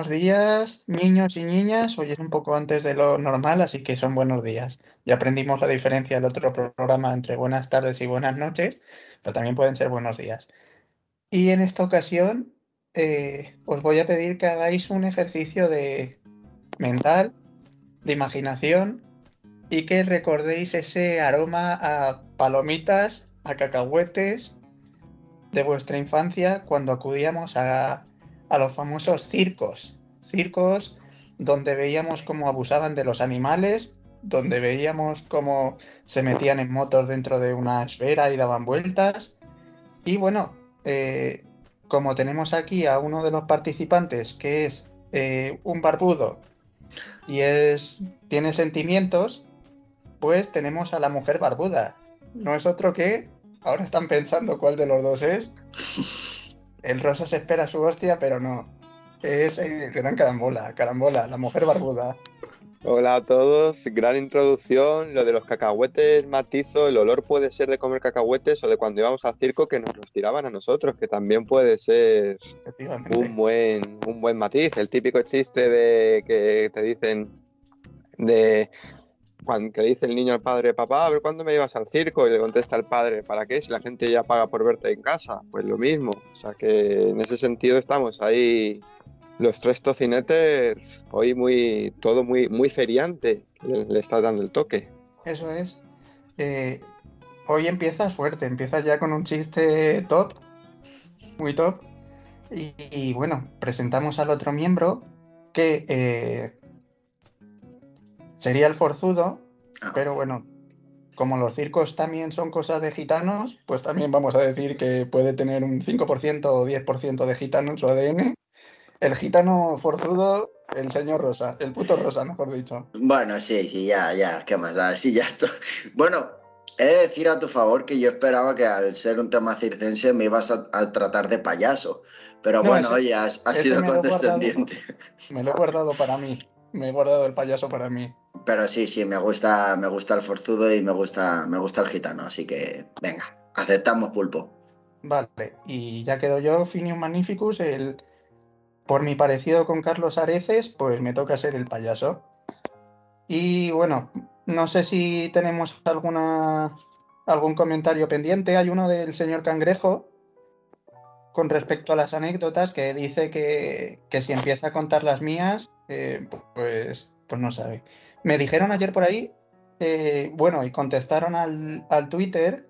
Buenos días, niños y niñas. Hoy es un poco antes de lo normal, así que son buenos días. Ya aprendimos la diferencia del otro programa entre buenas tardes y buenas noches, pero también pueden ser buenos días. Y en esta ocasión eh, os voy a pedir que hagáis un ejercicio de mental, de imaginación y que recordéis ese aroma a palomitas, a cacahuetes de vuestra infancia cuando acudíamos a, a los famosos circos. Circos donde veíamos cómo abusaban de los animales, donde veíamos cómo se metían en motos dentro de una esfera y daban vueltas. Y bueno, eh, como tenemos aquí a uno de los participantes que es eh, un barbudo y es tiene sentimientos, pues tenemos a la mujer barbuda. No es otro que ahora están pensando cuál de los dos es. El rosa se espera su hostia, pero no. Es el gran carambola, carambola, la mujer barbuda. Hola a todos, gran introducción. Lo de los cacahuetes matizo, el olor puede ser de comer cacahuetes o de cuando íbamos al circo que nos los tiraban a nosotros, que también puede ser un buen, un buen matiz. El típico chiste de que te dicen de cuando le dice el niño al padre, papá, a ver cuándo me llevas al circo, y le contesta el padre, ¿para qué? Si la gente ya paga por verte en casa, pues lo mismo. O sea que en ese sentido estamos ahí los tres tocinetes, hoy muy, todo muy, muy feriante, le, está dando el toque. Eso es. Eh, hoy empiezas fuerte, empiezas ya con un chiste top, muy top. Y, bueno, presentamos al otro miembro que eh, sería el forzudo, ah. pero bueno, como los circos también son cosas de gitanos, pues también vamos a decir que puede tener un 5% o 10% de gitano en su ADN el gitano forzudo, el señor Rosa, el puto Rosa, mejor dicho. Bueno, sí, sí, ya, ya, ¿qué más da? Sí, ya. Bueno, he de decir a tu favor que yo esperaba que al ser un tema circense me ibas a, tratar de payaso. Pero bueno, oye, has, sido condescendiente. me lo he guardado para mí. Me he guardado el payaso para mí. Pero sí, sí, me gusta, me gusta el forzudo y me gusta, me gusta el gitano, así que venga, aceptamos pulpo. Vale, y ya quedo yo, Finium Magnificus, el, por mi parecido con Carlos Areces, pues me toca ser el payaso. Y bueno, no sé si tenemos alguna algún comentario pendiente. Hay uno del señor Cangrejo con respecto a las anécdotas que dice que, si empieza a contar las mías, eh, pues, pues no sabe. Me dijeron ayer por ahí, eh, bueno, y contestaron al, Twitter,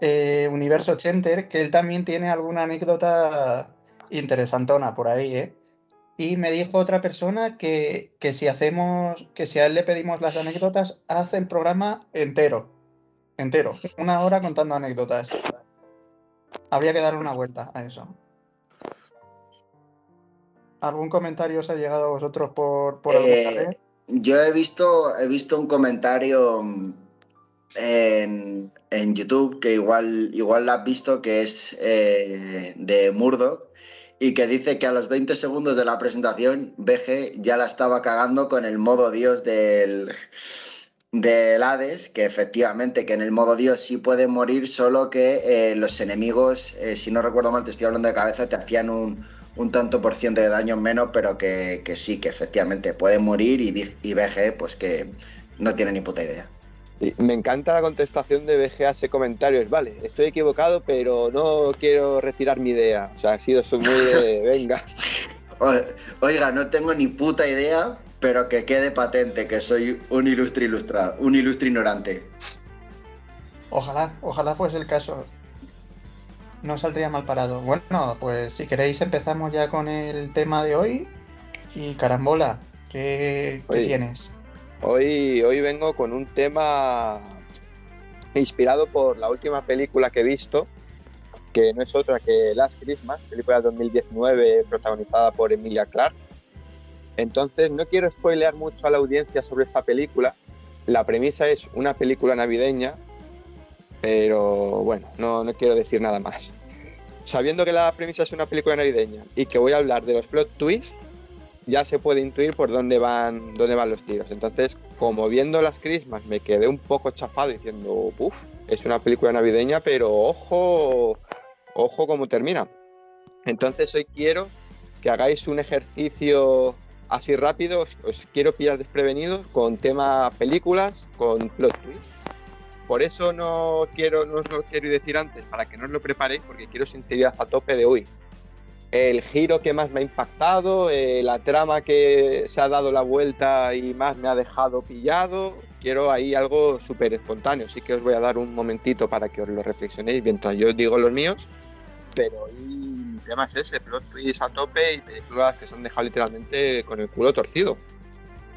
eh, Universo Chenter, que él también tiene alguna anécdota interesantona por ahí, ¿eh? Y me dijo otra persona que, si hacemos, que si a él le pedimos las anécdotas, hace el programa entero. Entero. Una hora contando anécdotas. Habría que darle una vuelta a eso. ¿Algún comentario os ha llegado a vosotros por, por eh, Yo he visto, he visto un comentario en, YouTube que igual, igual lo has visto, que es eh, de Murdoch y que dice que a los 20 segundos de la presentación BG ya la estaba cagando con el modo Dios del, del Hades, que efectivamente que en el modo Dios sí puede morir, solo que eh, los enemigos, eh, si no recuerdo mal, te estoy hablando de cabeza, te hacían un, tanto por ciento de daño menos, pero que, sí, que efectivamente puede morir y, y BG pues que no tiene ni puta idea. Me encanta la contestación de BG a ese comentario. Es, vale, estoy equivocado, pero no quiero retirar mi idea. O sea, ha sido muy de, venga. Oiga, no tengo ni puta idea, pero que quede patente que soy un ilustre ilustrado, un ilustre ignorante. Ojalá, ojalá fuese el caso. No saldría mal parado. Bueno, pues si queréis empezamos ya con el tema de hoy. Y carambola, ¿qué, ¿qué tienes? Hoy, hoy vengo con un tema inspirado por la última película que he visto, que no es otra que Last Christmas, película de 2019 protagonizada por Emilia Clarke. Entonces no quiero spoilear mucho a la audiencia sobre esta película. La premisa es una película navideña, pero bueno, no, no quiero decir nada más. Sabiendo que la premisa es una película navideña y que voy a hablar de los plot twists, ya se puede intuir por dónde van, dónde van los tiros. Entonces, como viendo las Christmas me quedé un poco chafado diciendo, uff, es una película navideña, pero ojo, ojo cómo termina. Entonces hoy quiero que hagáis un ejercicio así rápido, os, os quiero pillar desprevenidos con tema películas, con plot twist. Por eso no quiero, no os lo quiero decir antes, para que no os lo preparéis, porque quiero sinceridad a tope de hoy. El giro que más me ha impactado, eh, la trama que se ha dado la vuelta y más me ha dejado pillado. Quiero ahí algo súper espontáneo, así que os voy a dar un momentito para que os lo reflexionéis mientras yo os digo los míos. Pero hoy mi tema es ese, plot twist a tope y películas que se han dejado literalmente con el culo torcido.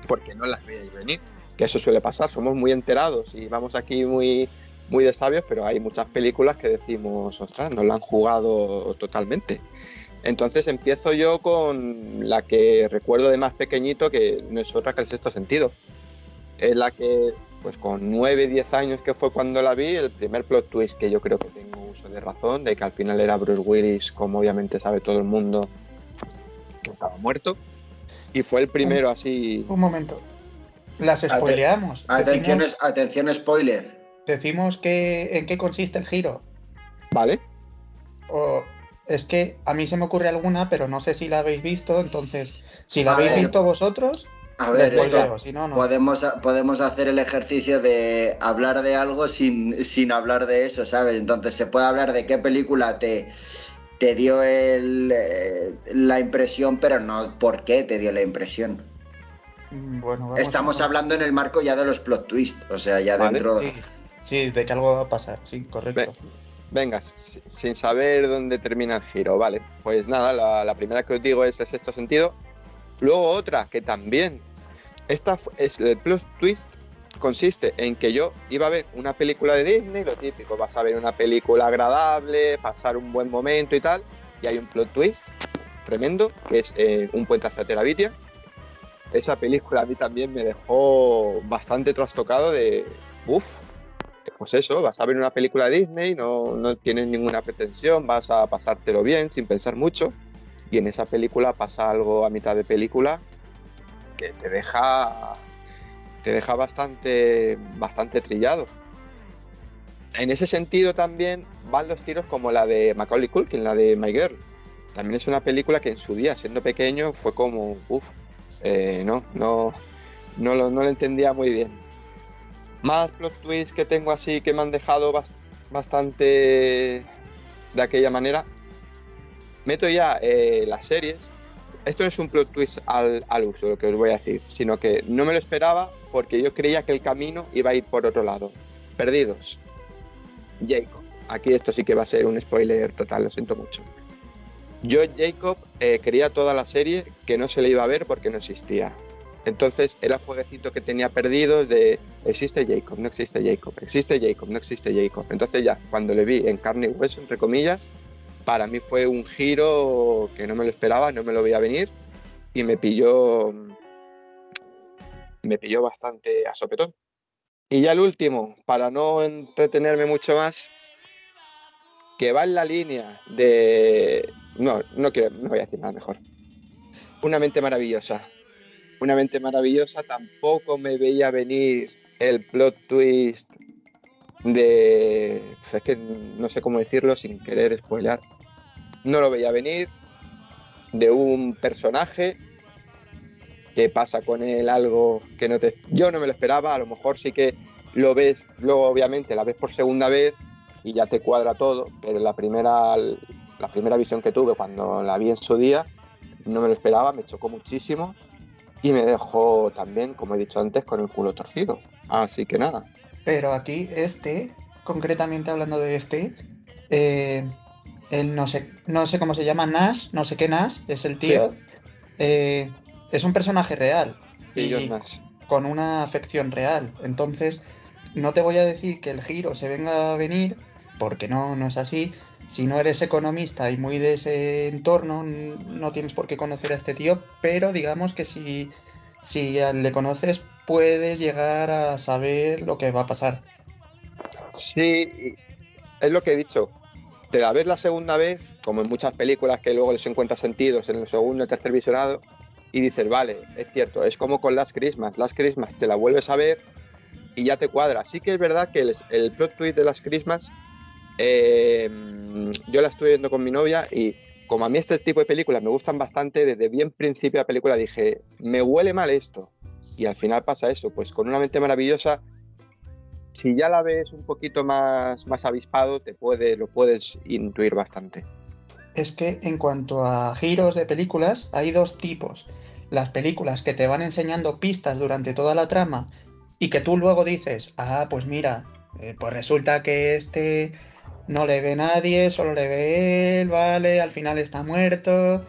Porque no las veis venir que eso suele pasar, somos muy enterados y vamos aquí muy, muy de sabios, pero hay muchas películas que decimos, ostras, no la han jugado totalmente. Entonces empiezo yo con la que recuerdo de más pequeñito, que no es otra que el sexto sentido. Es la que, pues con 9, 10 años que fue cuando la vi, el primer plot twist que yo creo que tengo uso de razón, de que al final era Bruce Willis, como obviamente sabe todo el mundo, que estaba muerto. Y fue el primero así... Un momento, las spoileamos. Atención, decimos, atención, spoiler. Decimos que, en qué consiste el giro. Vale. O, es que a mí se me ocurre alguna, pero no sé si la habéis visto. Entonces, si la a habéis ver, visto vosotros, a ver, esto, si no, no. Podemos, podemos hacer el ejercicio de hablar de algo sin, sin hablar de eso, ¿sabes? Entonces, se puede hablar de qué película te, te dio el, eh, la impresión, pero no por qué te dio la impresión. Mm, Bueno, Estamos a... hablando en el marco ya de los plot twists, o sea, ya Vale. dentro. Sí, sí, de que algo va a pasar, sí, correcto. Venga, si- sin saber dónde termina el giro, vale. Pues nada, la, la primera que os digo es el sexto sentido. Luego otra que también. Esta es el plot twist consiste en que yo iba a ver una película de Disney, lo típico, vas a ver una película agradable, pasar un buen momento y tal, y hay un plot twist tremendo, que es eh, Un puente hacia Terabitia. Esa película a mí también me dejó bastante trastocado de, uff, pues eso, vas a ver una película Disney, no, no tienes ninguna pretensión, vas a pasártelo bien sin pensar mucho, y en esa película pasa algo a mitad de película que te deja te deja bastante bastante trillado. En ese sentido también van los tiros como la de Macaulay Culkin, la de My Girl. También es una película que en su día, siendo pequeño, fue como, uff, no, no, no lo, no lo entendía muy bien. Más plot twists que tengo así que me han dejado bas- bastante de aquella manera. Meto ya eh, las series. Esto no es un plot twist al, al uso, lo que os voy a decir, sino que no me lo esperaba porque yo creía que el camino iba a ir por otro lado. Perdidos. Jacob. Aquí esto sí que va a ser un spoiler total, lo siento mucho. Yo, Jacob, eh, creía toda la serie que no se le iba a ver porque no existía. Entonces era jueguecito que tenía perdidos de existe Jacob, no existe Jacob, existe Jacob, no existe Jacob. Entonces ya, cuando le vi en carne y hueso, entre comillas, para mí fue un giro que no me lo esperaba, no me lo veía venir y me pilló me pilló bastante a sopetón. Y ya el último, para no entretenerme mucho más, que va en la línea de... No, no quiero, no voy a decir nada mejor. Una mente maravillosa. Una mente maravillosa tampoco me veía venir el plot twist de... Es que no sé cómo decirlo sin querer spoiler. No lo veía venir. De un personaje que pasa con él algo que no te... Yo no me lo esperaba, a lo mejor sí que lo ves, luego obviamente la ves por segunda vez y ya te cuadra todo, pero la primera, la primera visión que tuve cuando la vi en su día, no me lo esperaba, me chocó muchísimo y me dejó también, como he dicho antes, con el culo torcido. Así que nada. Pero aquí este, concretamente hablando de este, eh, él no sé, no sé cómo se llama, Nash, no sé qué Nash, es el tío. Sí. Eh, es un personaje real. Y con una afección real. Entonces, no te voy a decir que el giro se venga a venir, porque no, no es así. Si no eres economista y muy de ese entorno, no tienes por qué conocer a este tío, pero digamos que si, si le conoces, puedes llegar a saber lo que va a pasar. Sí, es lo que he dicho. Te la ves la segunda vez, como en muchas películas que luego les encuentras sentidos en el segundo y tercer visionado, y dices, vale, es cierto, es como con Las Christmas. Las Christmas te la vuelves a ver y ya te cuadra. Sí que es verdad que el, el plot twist de Las Christmas, eh, yo la estuve viendo con mi novia y como a mí este tipo de películas me gustan bastante, desde bien principio de la película dije, me huele mal esto. Y al final pasa eso, pues con una mente maravillosa, si ya la ves un poquito más, más avispado, te puede, lo puedes intuir bastante. Es que en cuanto a giros de películas, hay dos tipos. Las películas que te van enseñando pistas durante toda la trama y que tú luego dices, ah, pues mira, eh, pues resulta que este no le ve nadie, solo le ve él, vale, al final está muerto.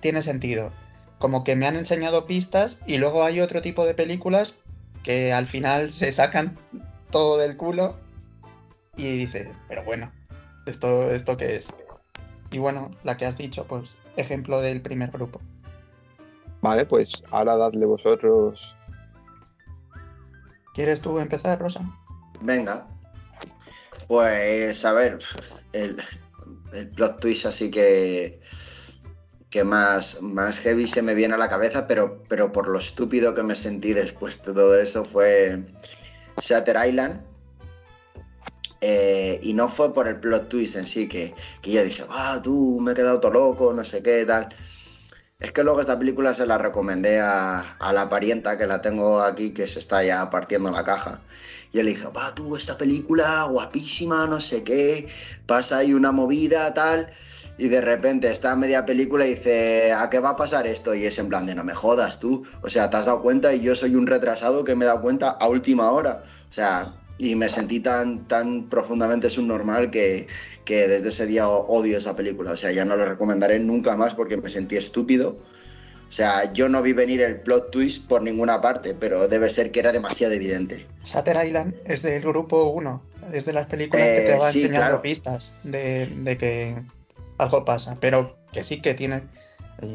Tiene sentido. Como que me han enseñado pistas y luego hay otro tipo de películas que al final se sacan todo del culo y dices, pero bueno, ¿esto, esto qué es? Y bueno, la que has dicho, pues ejemplo del primer grupo. Vale, pues ahora dadle vosotros. ¿Quieres tú empezar, Rosa? Venga. Pues a ver, el, plot twist así que que más, más heavy se me viene a la cabeza, pero, pero por lo estúpido que me sentí después de todo eso fue Shatter Island. Eh, y no fue por el plot twist en sí, que, que yo dije, ah, tú me he quedado todo loco, no sé qué, tal. Es que luego esta película se la recomendé a, la parienta que la tengo aquí, que se está ya partiendo la caja. Y le dije, va, tú, esta película guapísima, no sé qué, pasa ahí una movida, tal. Y de repente está media película y dice, ¿a qué va a pasar esto? Y es en plan de, no me jodas tú. O sea, te has dado cuenta y yo soy un retrasado que me he dado cuenta a última hora. O sea, y me sentí tan, tan profundamente subnormal que, que desde ese día odio esa película. O sea, ya no la recomendaré nunca más porque me sentí estúpido o sea, yo no vi venir el plot twist por ninguna parte, pero debe ser que era demasiado evidente. Shatter Island es del grupo 1, es de las películas que te eh, va enseñando pistas de, que algo pasa, pero que sí que tiene...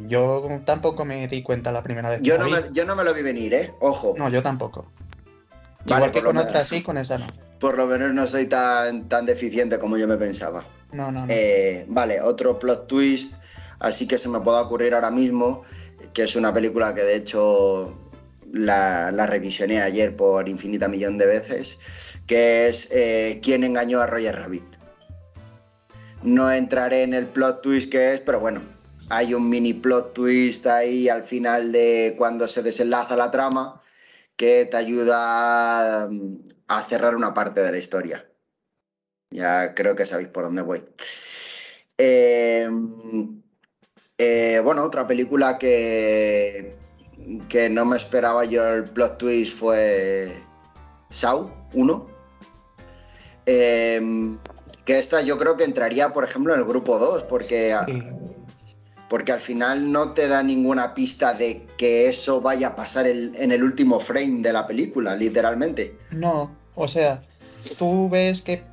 Yo tampoco me di cuenta la primera vez. Yo, no me, yo no me lo vi venir, ¿eh? Ojo. No, yo tampoco. Igual que con otras sí, con esa no. Por lo menos no soy tan, tan deficiente como yo me pensaba. No, no, no. Eh, vale, otro plot twist, así que se me puede ocurrir ahora mismo que es una película que de hecho la, revisioné ayer por infinita millón de veces, que es eh, ¿Quién engañó a Roger Rabbit? No entraré en el plot twist que es, pero bueno, hay un mini plot twist ahí al final de cuando se desenlaza la trama que te ayuda mm, a cerrar una parte de la historia. Ya creo que sabéis por dónde voy. Eh, eh, bueno, otra película que, que no me esperaba yo el plot twist fue Saw 1. Em, que esta yo creo que entraría, por ejemplo, en el grupo 2, porque, porque al final no te da ninguna pista de que eso vaya a pasar en el último frame de la película, literalmente. No, o sea, tú ves que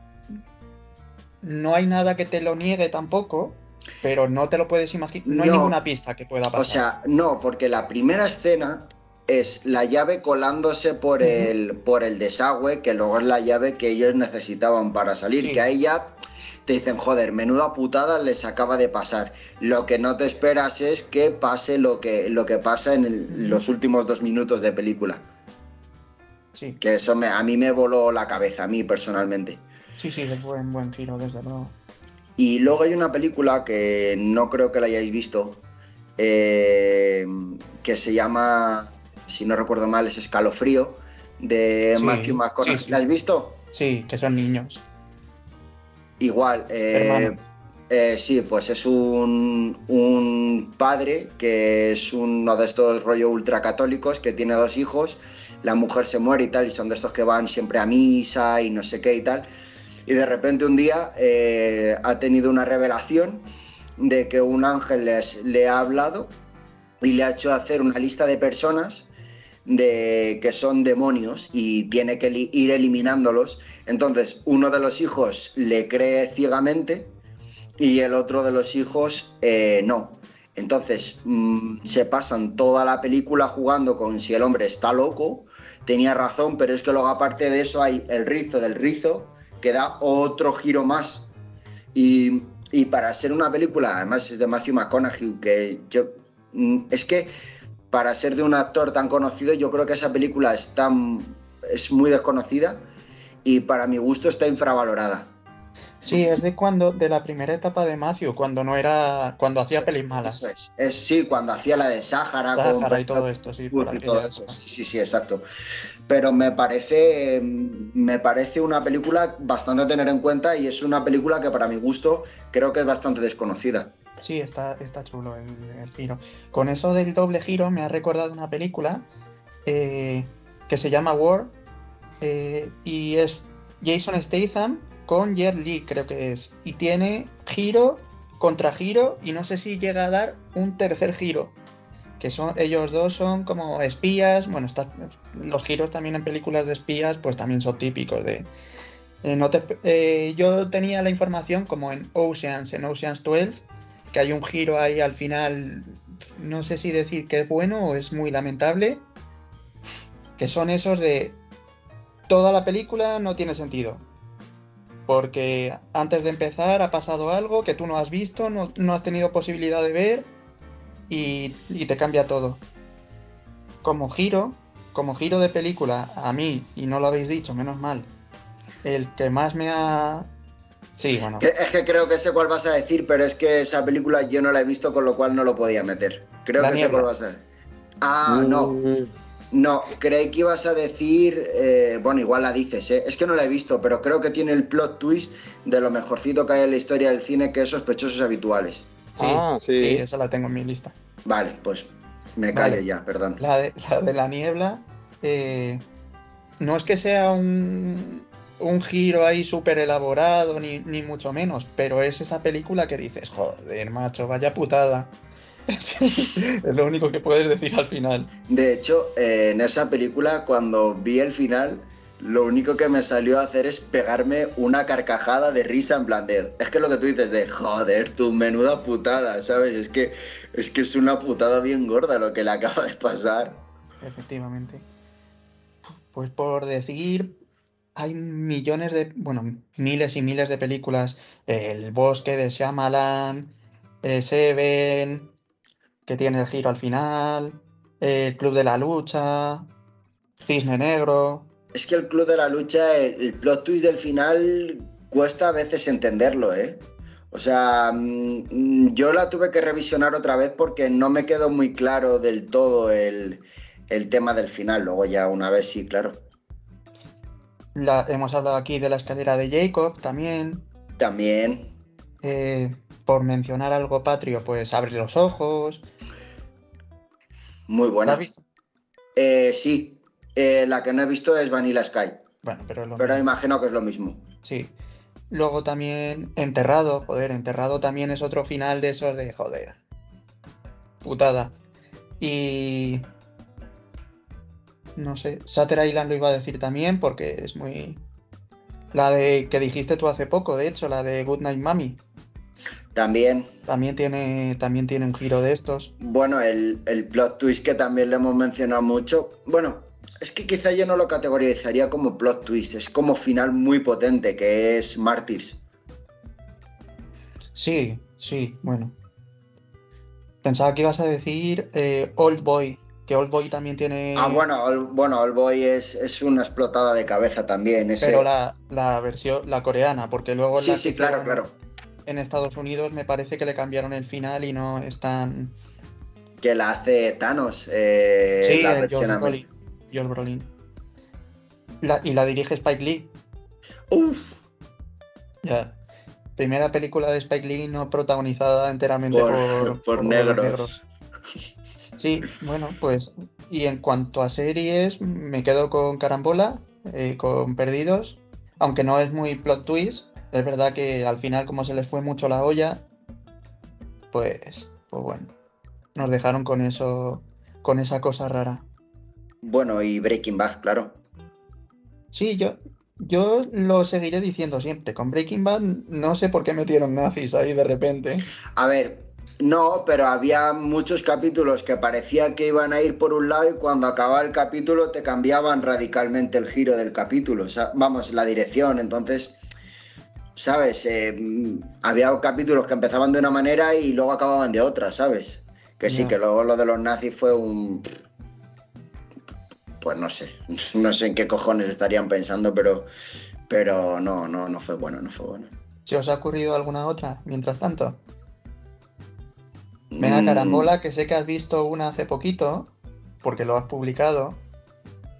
no hay nada que te lo niegue tampoco, pero no te lo puedes imaginar, no, hay ninguna pista que pueda pasar. O sea, no, porque la primera escena es la llave colándose por, el, por el desagüe, que luego es la llave que ellos necesitaban para salir, que ahí ya te dicen, joder, menuda putada les acaba de pasar. Lo que no te esperas es que pase lo que, lo que pasa en los últimos dos minutos de película. Sí. Que eso me, a mí me voló la cabeza, a mí personalmente. Sí, sí, fue un buen giro, desde luego. Y luego hay una película que no creo que la hayáis visto, eh, que se llama, si no recuerdo mal, es Escalofrío, de Matthew McConaughey. ¿La has visto? Sí, que son niños. Igual, eh, eh, sí, pues es un, un, padre que es uno de estos rollo ultracatólicos que tiene dos hijos, la mujer se muere y tal, y son de estos que van siempre a misa y no sé qué y tal. Y de repente un día eh, ha tenido una revelación de que un ángel le ha hablado y le ha hecho hacer una lista de personas de que son demonios y tiene que ir eliminándolos. Entonces, uno de los hijos le cree ciegamente y el otro de los hijos eh, no. Entonces, mm, se pasan toda la película jugando con si el hombre está loco, tenía razón, pero es que luego aparte de eso hay el rizo del rizo, que da otro giro más. Y, para ser una película, además es de Matthew McConaughey, que yo. Mm, es que para ser de un actor tan conocido, yo creo que esa película es, es muy desconocida y para mi gusto está infravalorada. Sí, es de cuando, de la primera etapa de Matthew, cuando no era, cuando hacía pelis malas. eso es. Es- sí, cuando hacía la de Sáhara. con y todo esto, sí. por y aquella todo época. eso. Sí, sí, sí, exacto. Pero me parece, me parece una película bastante a tener en cuenta y es una película que para mi gusto creo que es bastante desconocida. Sí, está, chulo el, el giro. Con eso del doble giro me ha recordado una película eh, que se llama War eh, y es Jason Statham con Jet Li, creo que es. Y tiene giro contra giro y no sé si llega a dar un tercer giro. Que son, ellos dos son como espías. Bueno, los giros también en películas de espías, pues también son típicos de. eh, yo tenía la información como en Oceans, en Oceans 12, que hay un giro ahí al final, no sé si decir que es bueno o es muy lamentable, que son esos de toda la película no tiene sentido. Porque antes de empezar ha pasado algo que tú no has visto, no, no has tenido posibilidad de ver y, y te cambia todo. Como giro, como giro de película, a mí, y no lo habéis dicho, menos mal, el que más me ha... Sí, bueno. Es que creo que sé cuál vas a decir, pero es que esa película yo no la he visto, con lo cual no lo podía meter. Creo La que sé niebla. cuál vas a decir. Ah, no. Mm, No, creí que ibas a decir, eh, bueno, igual la dices, ¿eh? es que no la he visto, pero creo que tiene el plot twist de lo mejorcito que hay en la historia del cine, que es sospechosos habituales. Sí, Ah, sí. sí, esa la tengo en mi lista. Vale, pues me callo Vale. ya, perdón. La de la, de la niebla, eh, no es que sea un, un giro ahí súper elaborado, ni, ni mucho menos, pero es esa película que dices, joder, macho, vaya putada. es lo único que puedes decir al final. De hecho, eh, en esa película, cuando vi el final, lo único que me salió a hacer es pegarme una carcajada de risa en plan de, es que lo que tú dices de, joder, tu menuda putada, ¿sabes? Es que, es que es una putada bien gorda lo que le acaba de pasar. Efectivamente. Pues por decir, hay millones de, bueno, miles y miles de películas. El bosque de Shyamalan, eh, Seven, que tiene el giro al final, el Club de la Lucha, Cisne Negro. Es que el Club de la Lucha, el, el plot twist del final cuesta a veces entenderlo, ¿eh? O sea, mm, yo la tuve que revisionar otra vez porque no me quedó muy claro del todo el, el tema del final. Luego ya una vez sí, claro. La, hemos hablado aquí de la escalera de Jacob también. También, eh, por mencionar algo patrio, pues abre los ojos. muy ¿La buena. has visto? Eh, sí, eh, la que no he visto es Vanilla Sky, Bueno, pero lo pero mismo. imagino que es lo mismo. Sí. Luego también Enterrado, joder, Enterrado también es otro final de esos de joder. Putada. Y no sé, Satter Island lo iba a decir también porque es muy la de que dijiste tú hace poco, de hecho, la de Goodnight Mommy, También, también tiene también tiene un giro de estos. bueno, el, el plot twist que también le hemos mencionado mucho. Bueno, es que quizá yo no lo categorizaría como plot twist, es como final muy potente, que es Martyrs. Sí, sí, bueno. Pensaba que ibas a decir eh, Old Boy, que Old Boy también tiene Ah, bueno, All, bueno, All Boy es, es una explotada de cabeza también. Ese... pero la, la versión, la coreana, porque luego Sí, la sí, claro, claro. en Estados Unidos me parece que le cambiaron el final y no están. Que la hace Thanos. eh, sí, la eh, versión Brolin. Brolin. La- y la dirige Spike Lee. Uf, Ya. Primera película de Spike Lee no protagonizada enteramente Por- por, negros. Sí, bueno, pues. Y en cuanto a series, me quedo con Carambola, eh, con Perdidos. Aunque no es muy plot twist, es verdad que al final, como se les fue mucho la olla, pues. Pues bueno. Nos dejaron con eso. Con esa cosa rara. bueno, y Breaking Bad, claro. Sí, yo, yo lo seguiré diciendo siempre. Con Breaking Bad no sé por qué metieron nazis ahí de repente. A ver, no, pero había muchos capítulos que parecía que iban a ir por un lado y cuando acababa el capítulo te cambiaban radicalmente el giro del capítulo, o sea, vamos, la dirección, entonces, ¿sabes? Eh, mm, había capítulos que empezaban de una manera y luego acababan de otra, ¿sabes? Que sí, que luego lo de los nazis fue un... Pues no sé, no sé en qué cojones estarían pensando, pero, pero no, no, no fue bueno, no fue bueno. ¿Se os ha ocurrido alguna otra mientras tanto? Venga, Mm, carambola, que sé que has visto una hace poquito, porque lo has publicado,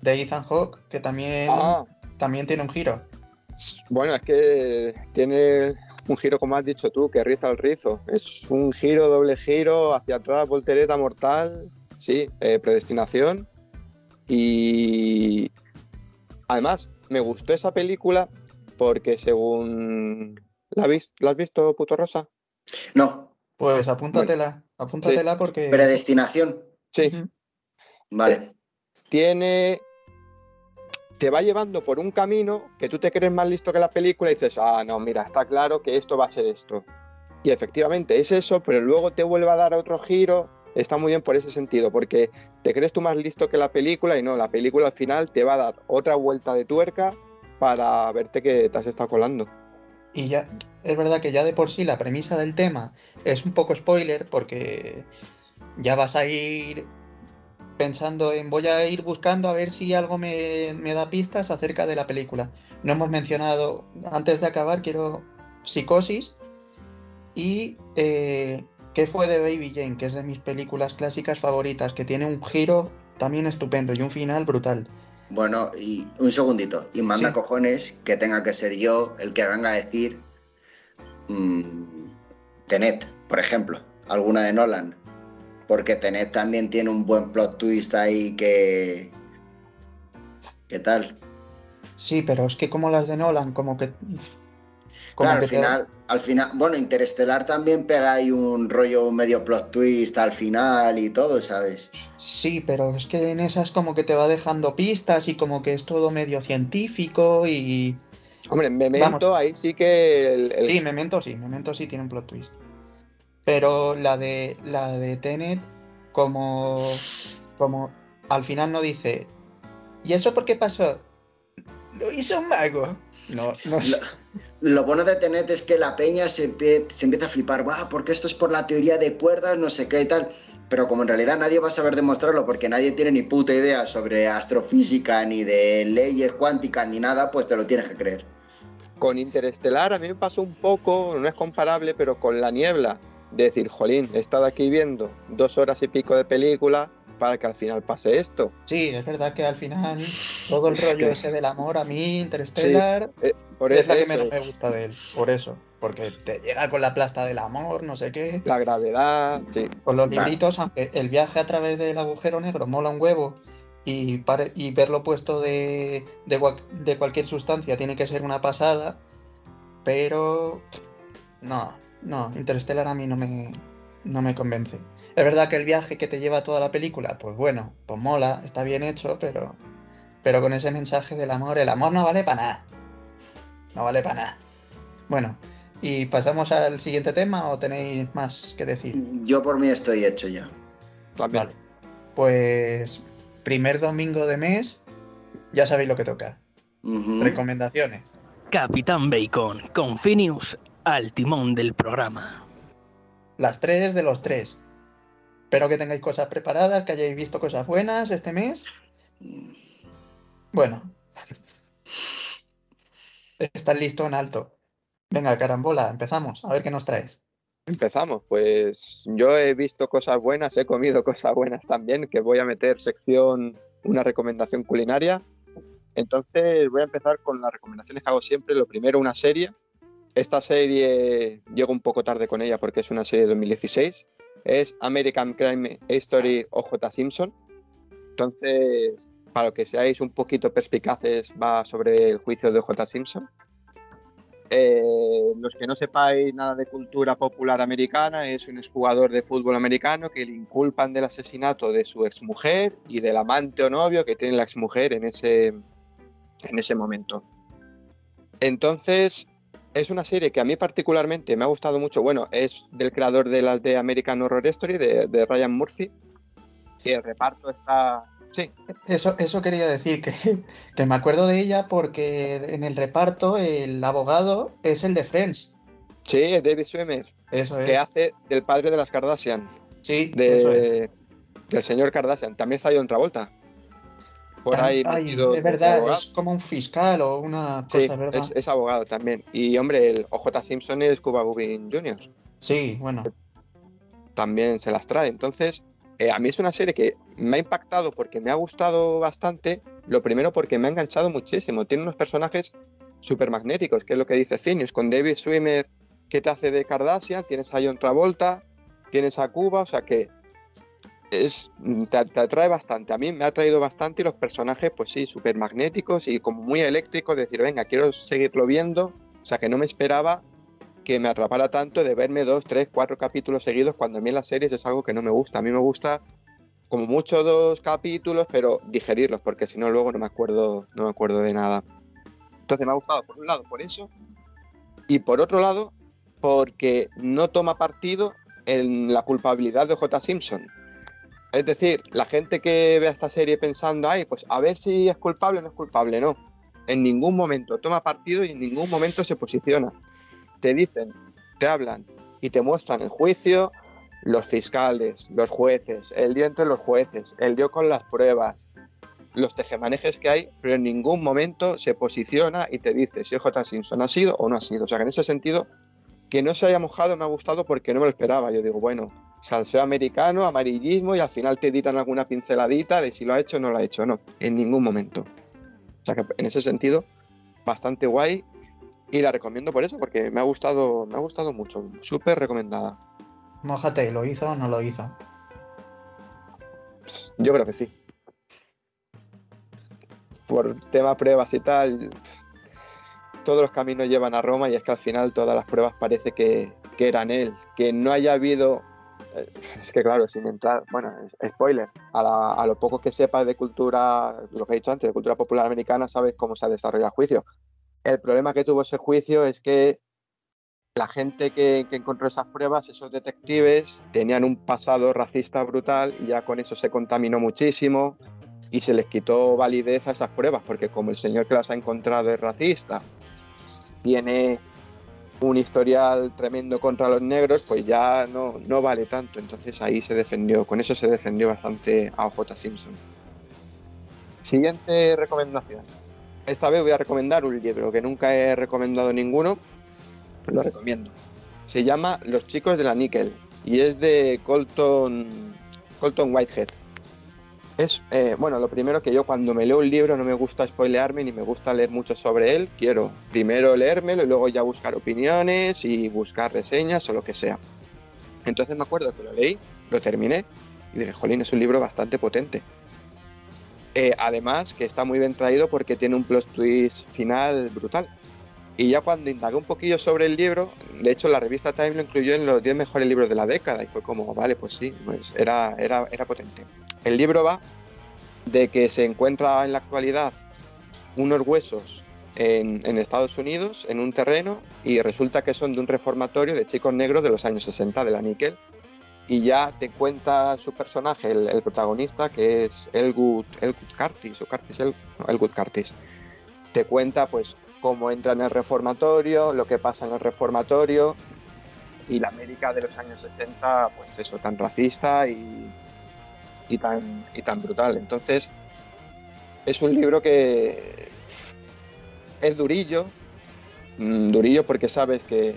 de Ethan Hawke, que también, Ah, también tiene un giro. bueno, es que tiene un giro, como has dicho tú, que riza el rizo. Es un giro, doble giro, hacia atrás, voltereta mortal, sí, eh, predestinación. Y además, me gustó esa película porque según... ¿La, has vis- ¿la has visto, puto Rosa? No, Pues apúntatela, apúntatela porque... predestinación. Sí. Vale. tiene. Te va llevando por un camino que tú te crees más listo que la película y dices, ah, no, mira, está claro que esto va a ser esto. Y efectivamente es eso, pero luego te vuelve a dar otro giro. Está muy bien por ese sentido, porque te crees tú más listo que la película y no, la película al final te va a dar otra vuelta de tuerca para verte que te has estado colando. Y ya, es verdad que ya de por sí la premisa del tema es un poco spoiler porque ya vas a ir pensando en voy a ir buscando a ver si algo me, me da pistas acerca de la película. No hemos mencionado, antes de acabar, quiero Psicosis y eh, ¿Qué fue de Baby Jane? Que es de mis películas clásicas favoritas, que tiene un giro también estupendo y un final brutal. Bueno, y un segundito. Y manda Sí. cojones que tenga que ser yo el que venga a decir mm, Tenet, por ejemplo, alguna de Nolan. Porque Tenet también tiene un buen plot twist ahí que. ¿Qué tal? Sí, pero es que como las de Nolan, como que... Como Claro, al te- final, al final, bueno, Interestelar también pega ahí un rollo medio plot twist al final y todo, ¿sabes? Sí, pero es que en esas como que te va dejando pistas y como que es todo medio científico y... Hombre, en Memento ahí sí que el, el- Sí, Memento sí, Memento sí tiene un plot twist. Pero la de la de Tenet, como, como al final no dice, ¿y eso por qué pasó? Lo hizo un mago. No, no Lo, lo bueno de Tenet es que la peña se, empie- se empieza a flipar, va, porque esto es por la teoría de cuerdas, no sé qué y tal. Pero como en realidad nadie va a saber demostrarlo porque nadie tiene ni puta idea sobre astrofísica, ni de leyes cuánticas, ni nada, pues te lo tienes que creer. con Interestelar a mí me pasó un poco, no es comparable, pero con la niebla. De decir, jolín, he estado aquí viendo dos horas y pico de película para que al final pase esto. Sí, es verdad que al final todo el rollo ese del amor a mí, Interstellar, Eh, por es la que menos me gusta de él, por eso. Porque te llega con la plasta del amor, no sé qué. la gravedad, sí. Con los Claro. libritos, aunque el viaje a través del agujero negro mola un huevo y, y verlo puesto de, de cualquier sustancia tiene que ser una pasada, pero no, no, Interstellar a mí no me, no me convence. Es verdad que el viaje que te lleva toda la película, pues bueno, pues mola, está bien hecho, pero, pero con ese mensaje del amor, el amor no vale para nada. No vale para nada. Bueno, ¿y pasamos al siguiente tema o tenéis más que decir? Yo por mí estoy hecho ya. También. Vale. Pues primer domingo de mes, ya sabéis lo que toca. Recomendaciones. Capitán Bacon, con Phineas al timón del programa. Las tres de los tres. Espero que tengáis cosas preparadas, que hayáis visto cosas buenas este mes. Bueno. Estás listo en alto. Venga, carambola, empezamos. A ver qué nos traes. Empezamos, pues yo he visto cosas buenas, he comido cosas buenas también, que voy a meter sección, una recomendación culinaria. Entonces voy a empezar con las recomendaciones que hago siempre. Lo primero, una serie. Esta serie llego un poco tarde con ella porque es una serie de 2016. Es American Crime History OJ Simpson. Entonces, para que seáis un poquito perspicaces, va sobre el juicio de OJ Simpson. Eh, los que no sepáis nada de cultura popular americana, es un exjugador de fútbol americano que le inculpan del asesinato de su exmujer y del amante o novio que tiene la exmujer en ese, en ese momento. Entonces, es una serie que a mí particularmente me ha gustado mucho. Bueno, es del creador de las de American Horror Story, de, de Ryan Murphy. Y el reparto está. Sí, Eso, eso quería decir, que, que me acuerdo de ella porque en el reparto el abogado es el de Friends. sí, es David Schwimmer, Eso es. que hace del padre de las Kardashian. Sí, eso es. de, del señor Kardashian. También está John Travolta. Por ahí Ay, metido es verdad, abogado. es como un fiscal o una Sí, cosa, ¿verdad? es, es abogado también. Y hombre, el OJ Simpson es Cuba Gooding Jr. Sí, bueno. también se las trae. Entonces, eh, a mí es una serie que me ha impactado porque me ha gustado bastante. Lo primero porque me ha enganchado muchísimo. Tiene unos personajes súper magnéticos, que es lo que dice Phineas, con David Swimmer que te hace de Kardashian, tienes a John Travolta, tienes a Cuba, o sea que es, te, te atrae bastante. A mí me ha atraído bastante y los personajes, pues sí, súper magnéticos y como muy eléctricos, decir, venga, quiero seguirlo viendo. O sea que no me esperaba que me atrapara tanto de verme dos, tres, cuatro capítulos seguidos cuando a mí en las series es algo que no me gusta. A mí me gusta como mucho dos capítulos, pero digerirlos, porque si no luego no me acuerdo, no me acuerdo de nada. Entonces me ha gustado por un lado por eso y por otro lado porque no toma partido en la culpabilidad de J. Simpson. Es decir, la gente que ve esta serie pensando, ay, pues a ver si es culpable o no es culpable, no. En ningún momento toma partido y en ningún momento se posiciona. Te dicen, te hablan y te muestran el juicio, los fiscales, los jueces, el lío entre los jueces, el lío con las pruebas, los tejemanejes que hay, pero en ningún momento se posiciona y te dice si J. Simpson ha sido o no ha sido. O sea que en ese sentido, que no se haya mojado me ha gustado porque no me lo esperaba. Yo digo, bueno, salseo americano, amarillismo y al final te dirán alguna pinceladita de si lo ha hecho o no lo ha hecho. No, en ningún momento. O sea que en ese sentido, bastante guay y la recomiendo por eso, porque me ha gustado, me ha gustado mucho. Súper recomendada. Mójate, ¿lo hizo o no lo hizo? Yo creo que sí. Por tema pruebas y tal, todos los caminos llevan a Roma y es que al final todas las pruebas parece que, que eran él. Que no haya habido. Es que claro, sin entrar, bueno, spoiler, a, la- a lo poco que sepas de cultura, lo que he dicho antes, de cultura popular americana, sabes cómo se desarrolla el juicio. El problema que tuvo ese juicio es que la gente que, que encontró esas pruebas, esos detectives, tenían un pasado racista brutal y ya con eso se contaminó muchísimo y se les quitó validez a esas pruebas, porque como el señor que las ha encontrado es racista, tiene un historial tremendo contra los negros, pues ya no, no vale tanto. Entonces ahí se defendió, con eso se defendió bastante a OJ Simpson. Siguiente recomendación. Esta vez voy a recomendar un libro que nunca he recomendado ninguno, lo recomiendo. Se llama Los chicos de la níquel y es de Colton, Colton Whitehead. Es, eh, bueno, lo primero que yo cuando me leo un libro no me gusta spoilearme ni me gusta leer mucho sobre él. Quiero primero leérmelo y luego ya buscar opiniones y buscar reseñas o lo que sea. Entonces me acuerdo que lo leí, lo terminé y dije, jolín, es un libro bastante potente. Eh, además que está muy bien traído porque tiene un plot twist final brutal. Y ya cuando indagué un poquillo sobre el libro, de hecho la revista Time lo incluyó en los 10 mejores libros de la década y fue como, vale, pues sí, pues era, era, era potente. El libro va de que se encuentra en la actualidad unos huesos en, Estados Unidos, en un terreno, y resulta que son de un reformatorio de chicos negros de los años 60 de la níquel. Y ya te cuenta su personaje, el, el protagonista, que es Elwood, Elwood Curtis, o Curtis, El- no, Elwood Curtis. Te cuenta pues cómo entra en el reformatorio, lo que pasa en el reformatorio y la América de los años 60, pues eso, tan racista y, y, tan, y tan brutal. Entonces, es un libro que es durillo, mm, durillo porque sabes que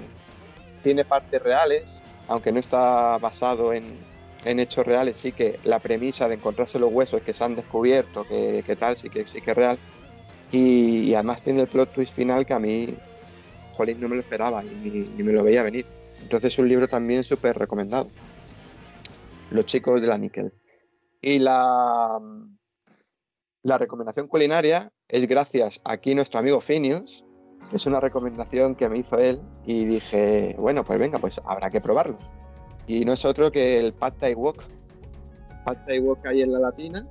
tiene partes reales, aunque no está basado en, en hechos reales, sí que la premisa de encontrarse los huesos que se han descubierto, que, que tal, sí que, sí que es real. Y, además tiene el plot twist final que a mí, jolín, no me lo esperaba y ni, me lo veía venir. Entonces es un libro también súper recomendado. Los chicos de la níquel. Y la, la recomendación culinaria es gracias a aquí nuestro amigo Phineas. Es una recomendación que me hizo él y dije, bueno, pues venga, pues habrá que probarlo. Y no es otro que el Pad Thai Wok. Pad Thai Wok ahí en la latina.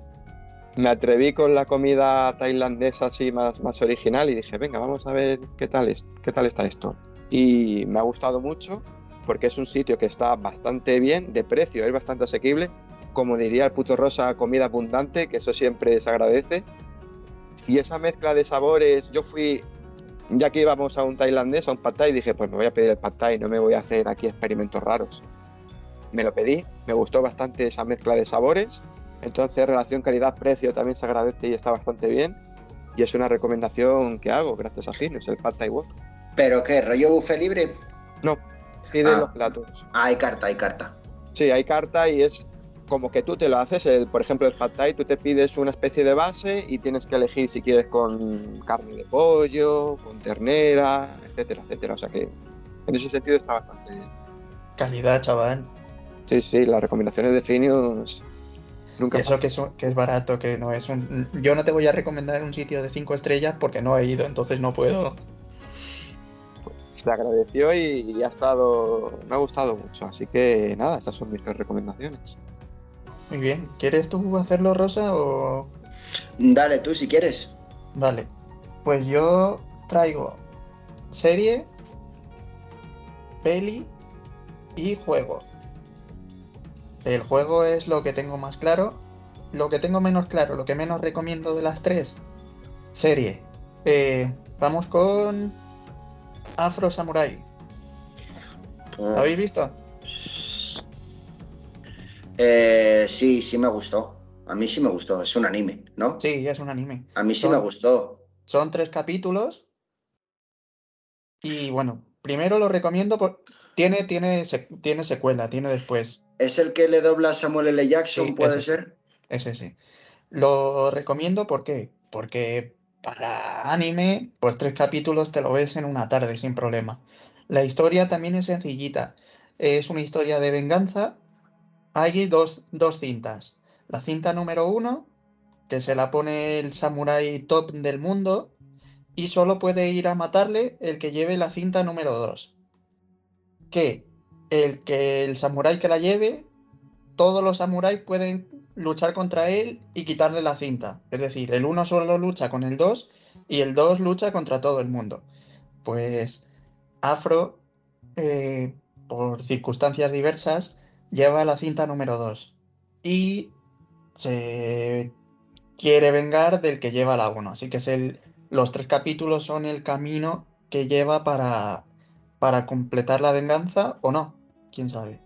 Me atreví con la comida tailandesa así más, más original y dije, venga, vamos a ver qué tal, es, qué tal está esto. Y me ha gustado mucho porque es un sitio que está bastante bien, de precio, es bastante asequible. Como diría el puto Rosa, comida abundante, que eso siempre se agradece. Y esa mezcla de sabores, yo fui, ya que íbamos a un tailandés, a un pad thai, dije, pues me voy a pedir el pad thai, no me voy a hacer aquí experimentos raros. Me lo pedí, me gustó bastante esa mezcla de sabores, Entonces, relación calidad-precio también se agradece y está bastante bien. Y es una recomendación que hago gracias a Finus, el Pad Thai Walk. ¿Pero qué? ¿Rollo buffet libre? No, pide Ah. los platos. Ah, hay carta, hay carta. Sí, hay carta y es como que tú te lo haces. el- por ejemplo, el Pad Thai, tú te pides una especie de base y tienes que elegir si quieres con carne de pollo, con ternera, etcétera, etcétera. O sea que en ese sentido está bastante bien. Calidad, chaval. Sí, sí, las recomendaciones de Finius nunca Eso que es, un- que es barato, que no es un... Yo no te voy a recomendar un sitio de 5 estrellas porque no he ido, entonces no puedo. se agradeció y, y ha estado, me ha gustado mucho. Así que nada, esas son mis tres recomendaciones. Muy bien. ¿Quieres tú hacerlo, Rosa, o...? Dale tú si quieres. Vale. Pues yo traigo serie, peli y juego. El juego es lo que tengo más claro. Lo que tengo menos claro, lo que menos recomiendo de las tres. Serie. Eh, vamos con Afro Samurai. ¿La habéis visto? Eh, sí, sí me gustó. A mí sí me gustó. Es un anime, ¿no? Sí, es un anime. A mí sí Son- me gustó. Son tres capítulos. Y bueno, primero lo recomiendo por... Tiene, tiene, se- tiene secuela, tiene después. ¿Es el que le dobla a Samuel L. Jackson, Sí, puede ese ser? Ese sí. Lo recomiendo ¿por qué? Porque para anime, pues tres capítulos te lo ves en una tarde sin problema. La historia también es sencillita. Es una historia de venganza. Hay dos, dos cintas. La cinta número uno, que se la pone el samurái top del mundo, y solo puede ir a matarle el que lleve la cinta número dos. Que el que el samurái que la lleve todos los samuráis pueden luchar contra él y quitarle la cinta. Es decir, el uno solo lucha con el 2 y el 2 lucha contra todo el mundo. Pues Afro, eh, por circunstancias diversas, lleva la cinta número 2 y se quiere vengar del que lleva la 1. Así que es el, los tres capítulos son el camino que lleva para, para completar la venganza o no, quién sabe.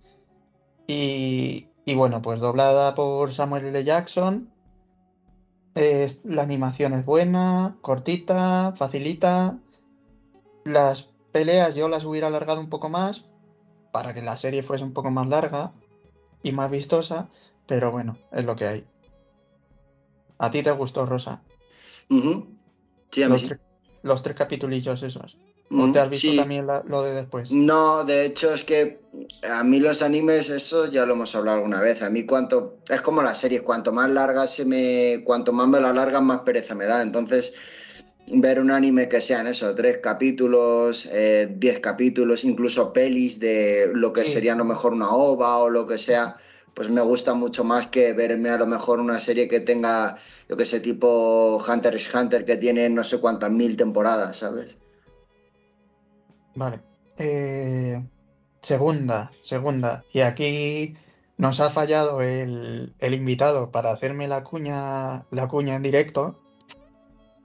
Y, y bueno, pues doblada por Samuel L. Jackson. La animación es buena, cortita, facilita. Las peleas yo las hubiera alargado un poco más para que la serie fuese un poco más larga y más vistosa, pero bueno, es lo que hay. ¿A ti te gustó, Rosa? Sí, a mí Los, sí. tre- los tres capitulillos esos. ¿O Ujú, te has visto sí. también la- lo de después? No, de hecho es que a mí los animes, eso ya lo hemos hablado alguna vez. A mí cuanto, es como las series, cuanto más largas se me, cuanto más me la alargan, más pereza me da. Entonces, ver un anime que sean eso, tres capítulos, eh, diez capítulos, incluso pelis de lo que Sí. sería a lo mejor una ova o lo que sea, pues me gusta mucho más que verme a lo mejor una serie que tenga, yo que sé, tipo Hunter x Hunter, que tiene no sé cuántas mil temporadas, ¿sabes? Vale. Eh, segunda, segunda. Y aquí nos ha fallado el, el invitado para hacerme la cuña, la cuña en directo.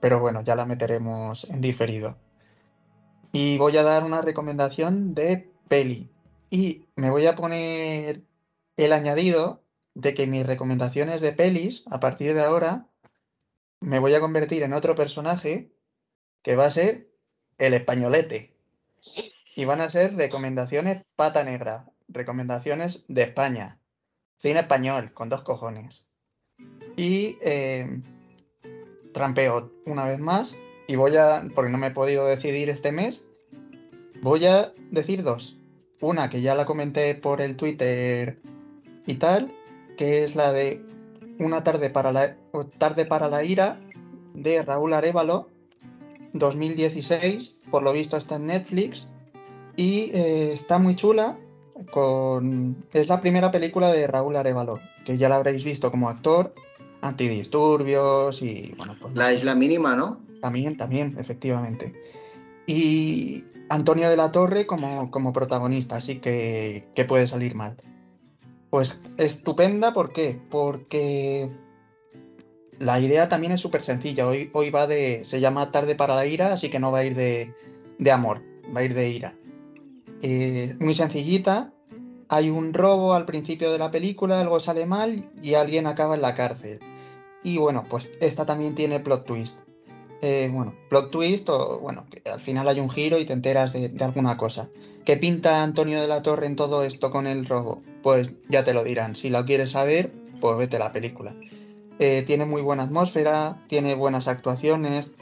Pero bueno, ya la meteremos en diferido. Y voy a dar una recomendación de peli. Y me voy a poner el añadido de que mis recomendaciones de pelis, a partir de ahora, me voy a convertir en otro personaje que va a ser el españolete. Y van a ser recomendaciones pata negra, recomendaciones de España, cine español, con dos cojones. Y eh, trampeo una vez más, y voy a, porque no me he podido decidir este mes, voy a decir dos. Una que ya la comenté por el Twitter y tal, que es la de Una tarde para la, tarde para la ira de Raúl Arevalo, 2016, por lo visto está en Netflix y eh, está muy chula. Con... Es la primera película de Raúl Arevalo, que ya la habréis visto como actor, antidisturbios y bueno, pues La isla mínima, ¿no? también, también, efectivamente. Y Antonio de la Torre como, como protagonista, así que, que puede salir mal. Pues estupenda, ¿por qué? Porque la idea también es súper sencilla. Hoy, hoy va de. Se llama Tarde para la ira, así que no va a ir de, de amor, va a ir de ira. Eh, muy sencillita. hay un robo al principio de la película, algo sale mal y alguien acaba en la cárcel. Y bueno, pues esta también tiene plot twist. Eh, bueno, plot twist o bueno, al final hay un giro y te enteras de, de, alguna cosa. ¿Qué pinta Antonio de la Torre en todo esto con el robo? Pues ya te lo dirán. Si lo quieres saber, pues vete la película. Eh, tiene muy buena atmósfera, tiene buenas actuaciones,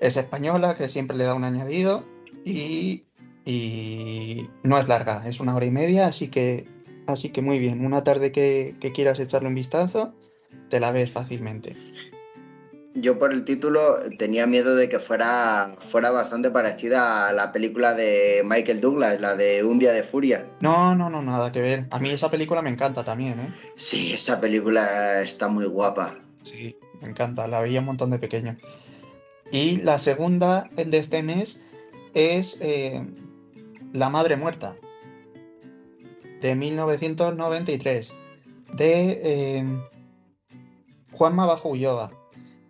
es española, que siempre le da un añadido, y, no es larga, es una hora y media, así que, así que muy bien. Una tarde que, que quieras echarle un vistazo, te la ves fácilmente. Yo por el título tenía miedo de que fuera, fuera bastante parecida a la película de Michael Douglas, la de Un día de furia. No, no, no, nada que ver. A mí esa película me encanta también, ¿eh? Sí, esa película está muy guapa. Sí, me encanta, la veía un montón de pequeño. Y la segunda de este mes es eh, La Madre Muerta, de 1993, de eh, Juanma Bajo Ulloa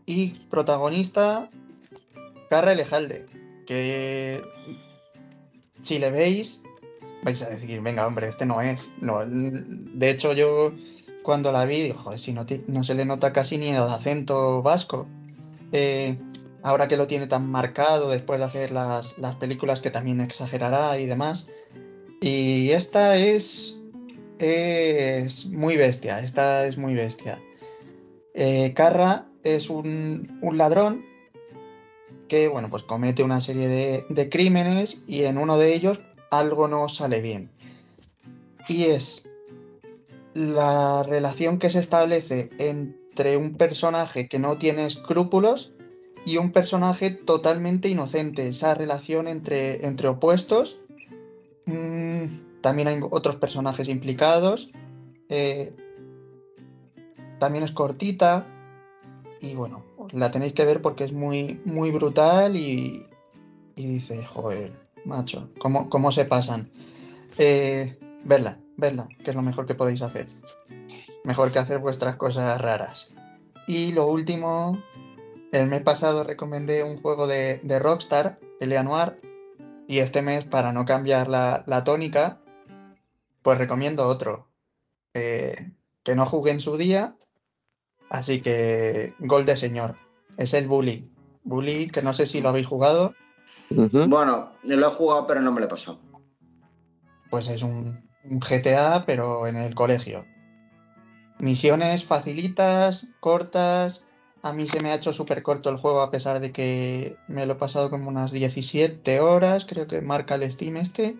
y protagonista Carra Elejalde, que si le veis vais a decir, venga hombre, este no es. No, de hecho yo cuando la vi joder, si no, no, se le nota casi ni el acento vasco. Eh, ahora que lo tiene tan marcado después de hacer las, las, películas que también exagerará y demás. Y esta es, es muy bestia, esta es muy bestia. Eh, Carra es un, un, ladrón que, bueno, pues comete una serie de, de, crímenes y en uno de ellos algo no sale bien. Y es la relación que se establece entre un personaje que no tiene escrúpulos y un personaje totalmente inocente. Esa relación entre, entre opuestos. Mmm, también hay otros personajes implicados. Eh, también es cortita, y bueno, la tenéis que ver porque es muy, muy brutal y, y dice, joder, macho, ¿cómo, cómo se pasan? Eh, verla, verla, que es lo mejor que podéis hacer. Mejor que hacer vuestras cosas raras. Y lo último, el mes pasado recomendé un juego de, de Rockstar, el Noir, y este mes, para no cambiar la, la tónica, pues recomiendo otro. Eh, que no jugué en su día, Así que gol de señor. Es el Bully. Bully, que no sé si lo habéis jugado. Uh -huh. Bueno, lo he jugado, pero no me lo he pasado. Pues es un, un GTA, pero en el colegio. Misiones facilitas, cortas. A mí se me ha hecho súper corto el juego, a pesar de que me lo he pasado como unas 17 horas, creo que marca el Steam este.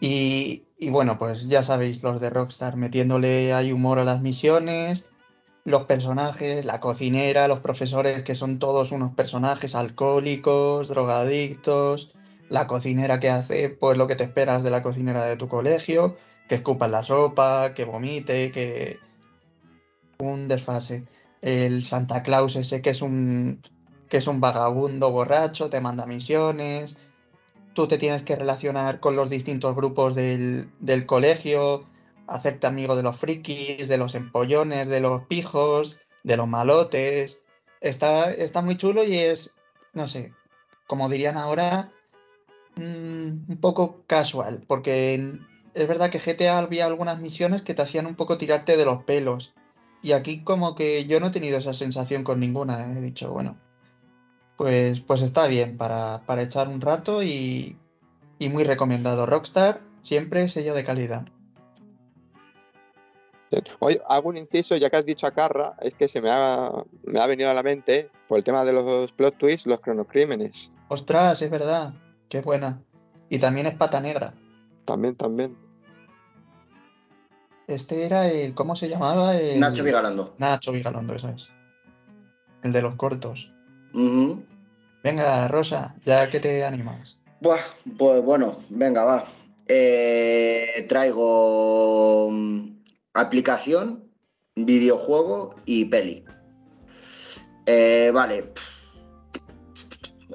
Y, y bueno, pues ya sabéis, los de Rockstar metiéndole hay humor a las misiones los personajes, la cocinera, los profesores que son todos unos personajes alcohólicos, drogadictos, la cocinera que hace pues lo que te esperas de la cocinera de tu colegio, que escupa la sopa, que vomite, que un desfase. El Santa Claus ese que es un que es un vagabundo borracho, te manda misiones. Tú te tienes que relacionar con los distintos grupos del, del colegio, hacerte amigo de los frikis, de los empollones, de los pijos, de los malotes. Está, está muy chulo y es, no sé, como dirían ahora, mmm, un poco casual, porque es verdad que GTA había algunas misiones que te hacían un poco tirarte de los pelos. Y aquí como que yo no he tenido esa sensación con ninguna. ¿eh? He dicho, bueno, pues, pues está bien para, para echar un rato y, y muy recomendado. Rockstar, siempre sello de calidad. Oye, hago un inciso, ya que has dicho a Carra, es que se me ha, me ha venido a la mente, por el tema de los plot twists, los cronocrímenes. Ostras, es verdad, qué buena. Y también es pata negra. También, también. Este era el, ¿cómo se llamaba? El... Nacho Vigalondo. Nacho Vigalondo, eso es. El de los cortos. Uh -huh. Venga, Rosa, ya que te animas. Buah, pues bueno, venga, va. Eh, traigo aplicación, videojuego y peli. Eh, vale.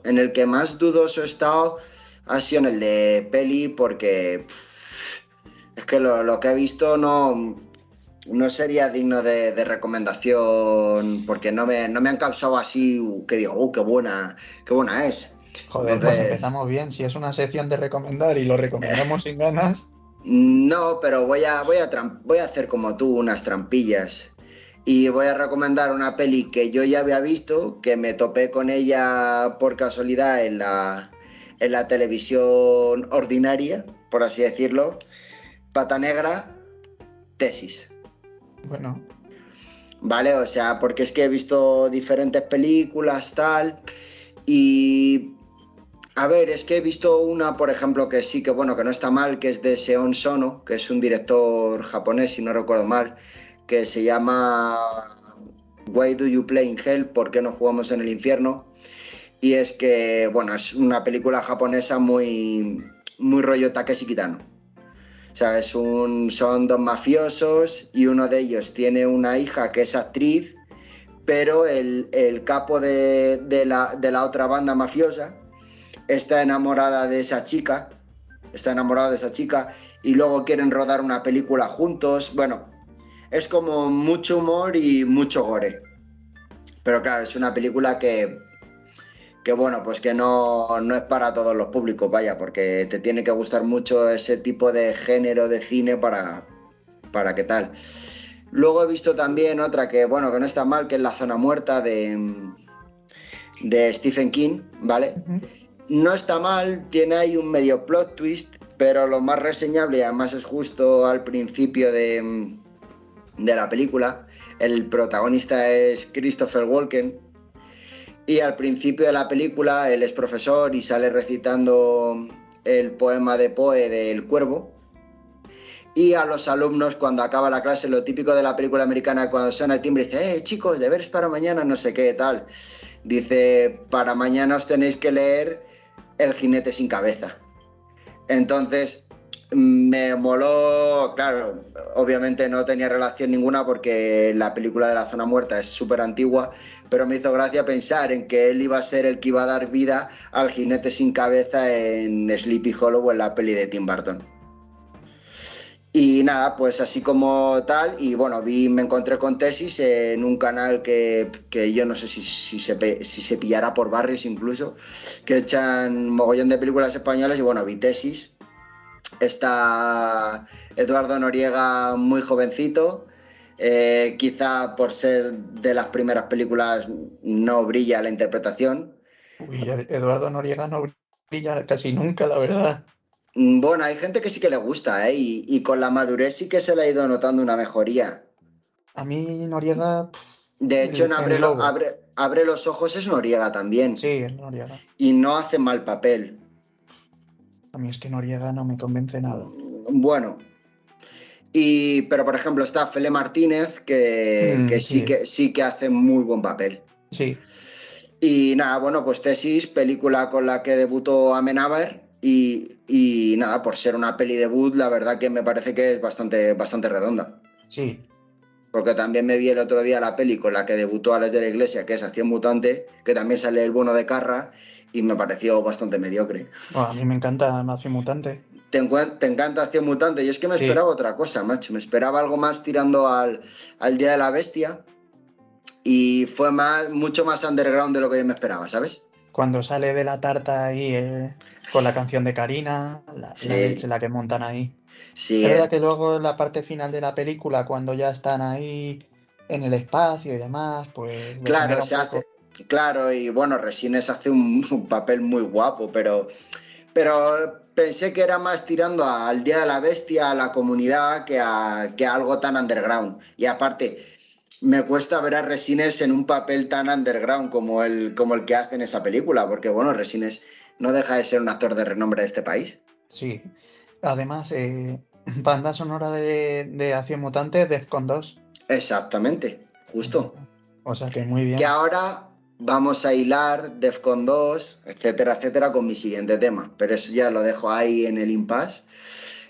En el que más dudoso he estado ha sido en el de peli porque es que lo, lo que he visto no, no sería digno de, de recomendación porque no me, no me, han causado así que digo, uh, qué buena, qué buena es. Joder, Entonces... pues empezamos bien. Si es una sección de recomendar y lo recomendamos sin ganas. No, pero voy a, voy, a voy a hacer como tú unas trampillas. Y voy a recomendar una peli que yo ya había visto, que me topé con ella por casualidad en la, en la televisión ordinaria, por así decirlo. Pata Negra, tesis. Bueno. Vale, o sea, porque es que he visto diferentes películas, tal, y... A ver, es que he visto una, por ejemplo, que sí que, bueno, que no está mal, que es de Seon Sono, que es un director japonés, si no recuerdo mal, que se llama Why Do You Play in Hell? ¿Por qué no jugamos en el infierno? Y es que, bueno, es una película japonesa muy, muy rollo Takeshi Kitano. O sea, es un, son dos mafiosos y uno de ellos tiene una hija que es actriz, pero el, capo de, de, la, de la otra banda mafiosa está enamorada de esa chica, está enamorada de esa chica y luego quieren rodar una película juntos. Bueno, es como mucho humor y mucho gore. Pero claro, es una película que, que bueno, pues que no, no es para todos los públicos, vaya, porque te tiene que gustar mucho ese tipo de género de cine para, para qué tal. Luego he visto también otra que, bueno, que no está mal, que es La Zona Muerta de, de Stephen King, ¿vale? No está mal, tiene ahí un medio plot twist, pero lo más reseñable, además es justo al principio de, de la película. El protagonista es Christopher Walken. Y al principio de la película él es profesor y sale recitando el poema de Poe del Cuervo. Y a los alumnos cuando acaba la clase, lo típico de la película americana, cuando suena el timbre, dice, eh chicos, deberes para mañana, no sé qué, tal. Dice, para mañana os tenéis que leer El jinete sin cabeza. Entonces, me moló, claro, obviamente no tenía relación ninguna porque la película de la zona muerta es súper antigua, pero me hizo gracia pensar en que él iba a ser el que iba a dar vida al jinete sin cabeza en Sleepy Hollow en la peli de Tim Burton. Y nada, pues así como tal, y bueno, vi, me encontré con Tesis en un canal que, yo no sé si, si, se, si se pillará por barrios incluso, que echan mogollón de películas españolas y bueno, vi Tesis, Está Eduardo Noriega muy jovencito. Eh, quizá por ser de las primeras películas no brilla la interpretación. Eduardo Noriega no brilla casi nunca, la verdad. Bueno, hay gente que sí que le gusta, ¿eh? y, con la madurez sí que se le ha ido notando una mejoría. A mí Noriega... de hecho, en abre, abre, los ojos es Noriega también. Sí, es Noriega. Y no hace mal papel. A mí es que Noriega no me convence nada. Bueno. Y, pero por ejemplo está Fele Martínez, que, mm, sí, que sí que hace muy buen papel. Sí. Y nada, bueno, pues Tesis, película con la que debutó Amenábar. Y, y nada, por ser una peli debut, la verdad que me parece que es bastante, bastante redonda. Sí. Porque también me vi el otro día la peli con la que debutó Alex de la Iglesia, que es Acción Mutante, que también sale el bono de Carra, y me pareció bastante mediocre. a mí me encanta Acción Mutante. Te, te, encanta Acción Mutante y es que me esperaba otra cosa, macho. Me esperaba algo más tirando al, al, Día de la Bestia y fue más, mucho más underground de lo que yo me esperaba, ¿sabes? Cuando sale de la tarta ahí eh, con la canción de Karina, la, la, que montan ahí. Sí. Es verdad que luego en la parte final de la película, cuando ya están ahí en el espacio y demás, pues... Claro, se hace, Claro, y bueno, Resines hace un, papel muy guapo, pero, pero pensé que era más tirando al Día de la Bestia, a la comunidad, que a, que algo tan underground. Y aparte, me cuesta ver a Resines en un papel tan underground como el, como el que hace en esa película, porque bueno, Resines no deja de ser un actor de renombre de este país. Sí, además, eh, banda sonora de, de Acción Mutante, Defcon 2. Exactamente, justo. O sea que muy bien. Que ahora vamos a hilar Defcon 2, etcétera, etcétera, con mi siguiente tema. Pero eso ya lo dejo ahí en el impasse.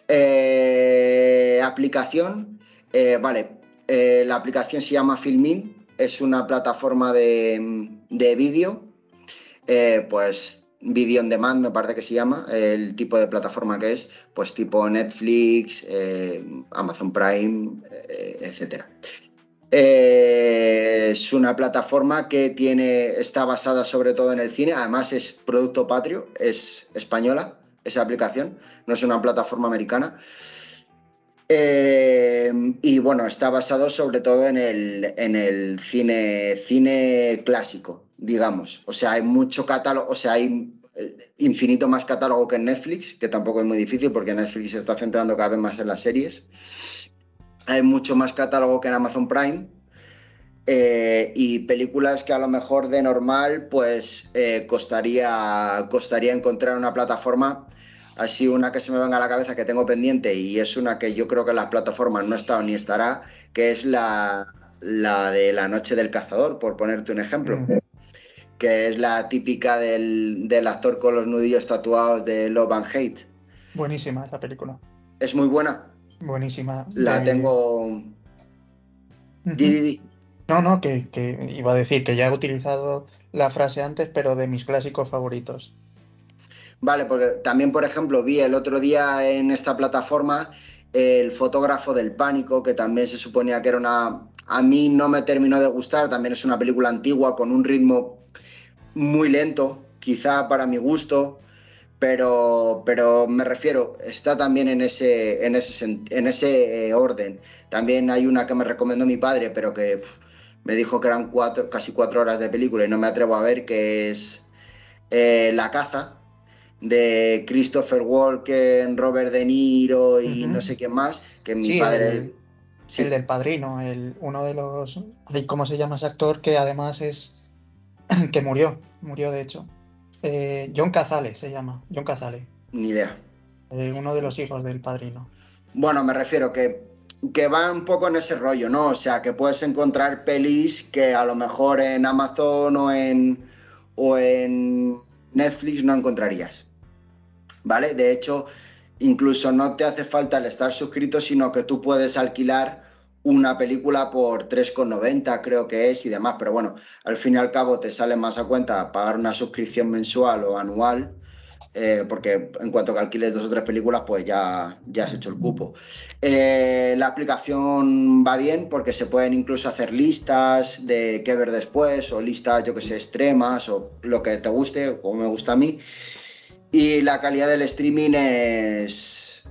Eh, aplicación, eh, vale, eh, la aplicación se llama Filmin, es una plataforma de, de vídeo, pues Video on Demand me parece que se llama, el tipo de plataforma que es, pues tipo Netflix, Amazon Prime. Eh, es una plataforma que tiene, está basada sobre todo en el cine, además es producto patrio, es española esa aplicación, no es una plataforma americana. Eh, y bueno, está basado sobre todo en el, en el cine, cine clásico, digamos. O sea, hay mucho catálogo, o sea, hay eh, infinito más catálogo que en Netflix, que tampoco es muy difícil porque Netflix se está centrando cada vez más en las series. Hay mucho más catálogo que en Amazon Prime. eh, y películas que a lo mejor de normal pues costaría, costaría encontrar una plataforma así una que se me venga a la cabeza que tengo pendiente y es una que yo creo que en las plataformas no ha estado ni estará, que es la, la de La Noche del Cazador, por ponerte un ejemplo. Mm. Que es la típica del, del actor con los nudillos tatuados de Love and Hate. Buenísima esa película. Es muy buena. Buenísima. La De- tengo. Ujú. Di, di, di. No, no, que, que iba a decir que ya he utilizado la frase antes, pero de mis clásicos favoritos. Vale, porque también, por ejemplo, vi el otro día en esta plataforma el fotógrafo del pánico, que también se suponía que era una... A mí no me terminó de gustar, también es una película antigua con un ritmo muy lento, quizá para mi gusto, pero, pero me refiero, está también en ese, en ese, en ese eh, orden. También hay una que me recomendó mi padre, pero que me dijo que eran cuatro, casi cuatro horas de película y no me atrevo a ver, que es eh, La caza de Christopher Walken, Robert De Niro y no sé quién más, que mi Sí, padre... el- sí, El del Padrino, el, uno de los... ¿Cómo se llama ese actor? Que además es... que murió, murió de hecho. Eh, John Cazale se llama, John Cazale, ni idea. eh, uno de los hijos del Padrino. Bueno, me refiero que, que va un poco en ese rollo, ¿no? O sea, que puedes encontrar pelis que a lo mejor en Amazon o en, o en Netflix no encontrarías. ¿Vale? De hecho, incluso no te hace falta el estar suscrito, sino que tú puedes alquilar una película por 3,90 creo que es y demás, pero bueno, al fin y al cabo te sale más a cuenta pagar una suscripción mensual o anual, eh, porque en cuanto que alquiles dos o tres películas, pues ya, ya has hecho el cupo. Eh, la aplicación va bien porque se pueden incluso hacer listas de qué ver después o listas, yo que sé, extremas o lo que te guste, como me gusta a mí. Y la calidad del streaming es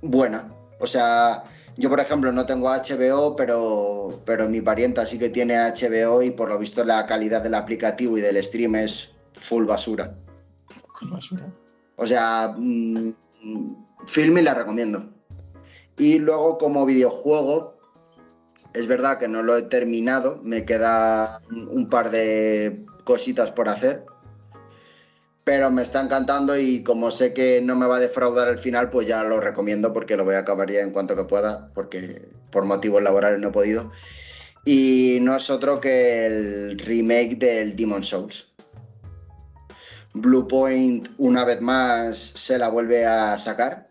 buena. O sea, yo por ejemplo no tengo HBO, pero, pero mi parienta sí que tiene HBO y por lo visto la calidad del aplicativo y del stream es full basura. Basura. O sea, mm, mm, Filmin la recomiendo. Y luego como videojuego, es verdad que no lo he terminado, me queda un par de cositas por hacer, pero me está encantando y como sé que no me va a defraudar al final, pues ya lo recomiendo porque lo voy a acabar ya en cuanto que pueda, porque por motivos laborales no he podido. Y no es otro que el remake del Demon Souls. Bluepoint una vez más se la vuelve a sacar,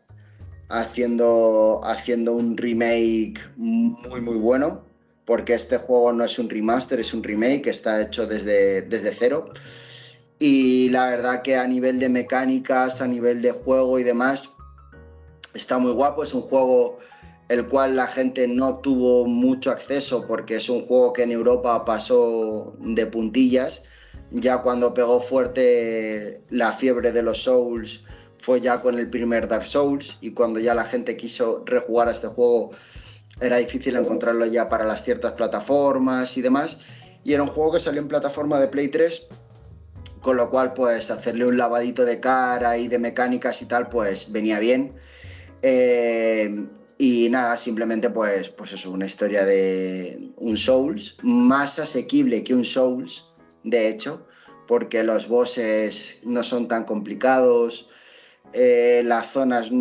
haciendo, haciendo un remake muy muy bueno, porque este juego no es un remaster, es un remake, está hecho desde, desde cero. Y la verdad que a nivel de mecánicas, a nivel de juego y demás, está muy guapo, es un juego el cual la gente no tuvo mucho acceso porque es un juego que en Europa pasó de puntillas. Ya cuando pegó fuerte la fiebre de los Souls fue ya con el primer Dark Souls. Y cuando ya la gente quiso rejugar a este juego era difícil encontrarlo ya para las ciertas plataformas y demás. Y era un juego que salió en plataforma de Play 3 con lo cual pues hacerle un lavadito de cara y de mecánicas y tal pues venía bien. Eh, y nada, simplemente pues, pues eso, una historia de un Souls más asequible que un Souls de hecho, porque los bosses no son tan complicados, eh, las zonas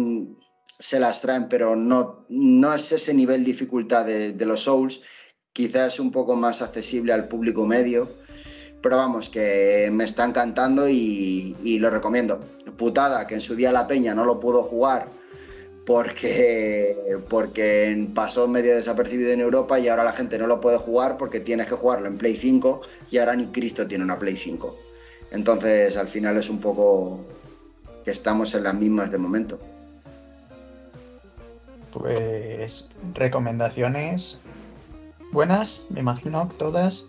se las traen, pero no, no es ese nivel de dificultad de los Souls, quizás un poco más accesible al público medio, pero vamos, que me está encantando y, y lo recomiendo. Putada, que en su día la peña no lo pudo jugar porque, porque pasó medio desapercibido en Europa y ahora la gente no lo puede jugar porque tienes que jugarlo en Play 5 y ahora ni Cristo tiene una Play 5. Entonces al final es un poco que estamos en las mismas de momento. Pues recomendaciones buenas, me imagino, todas.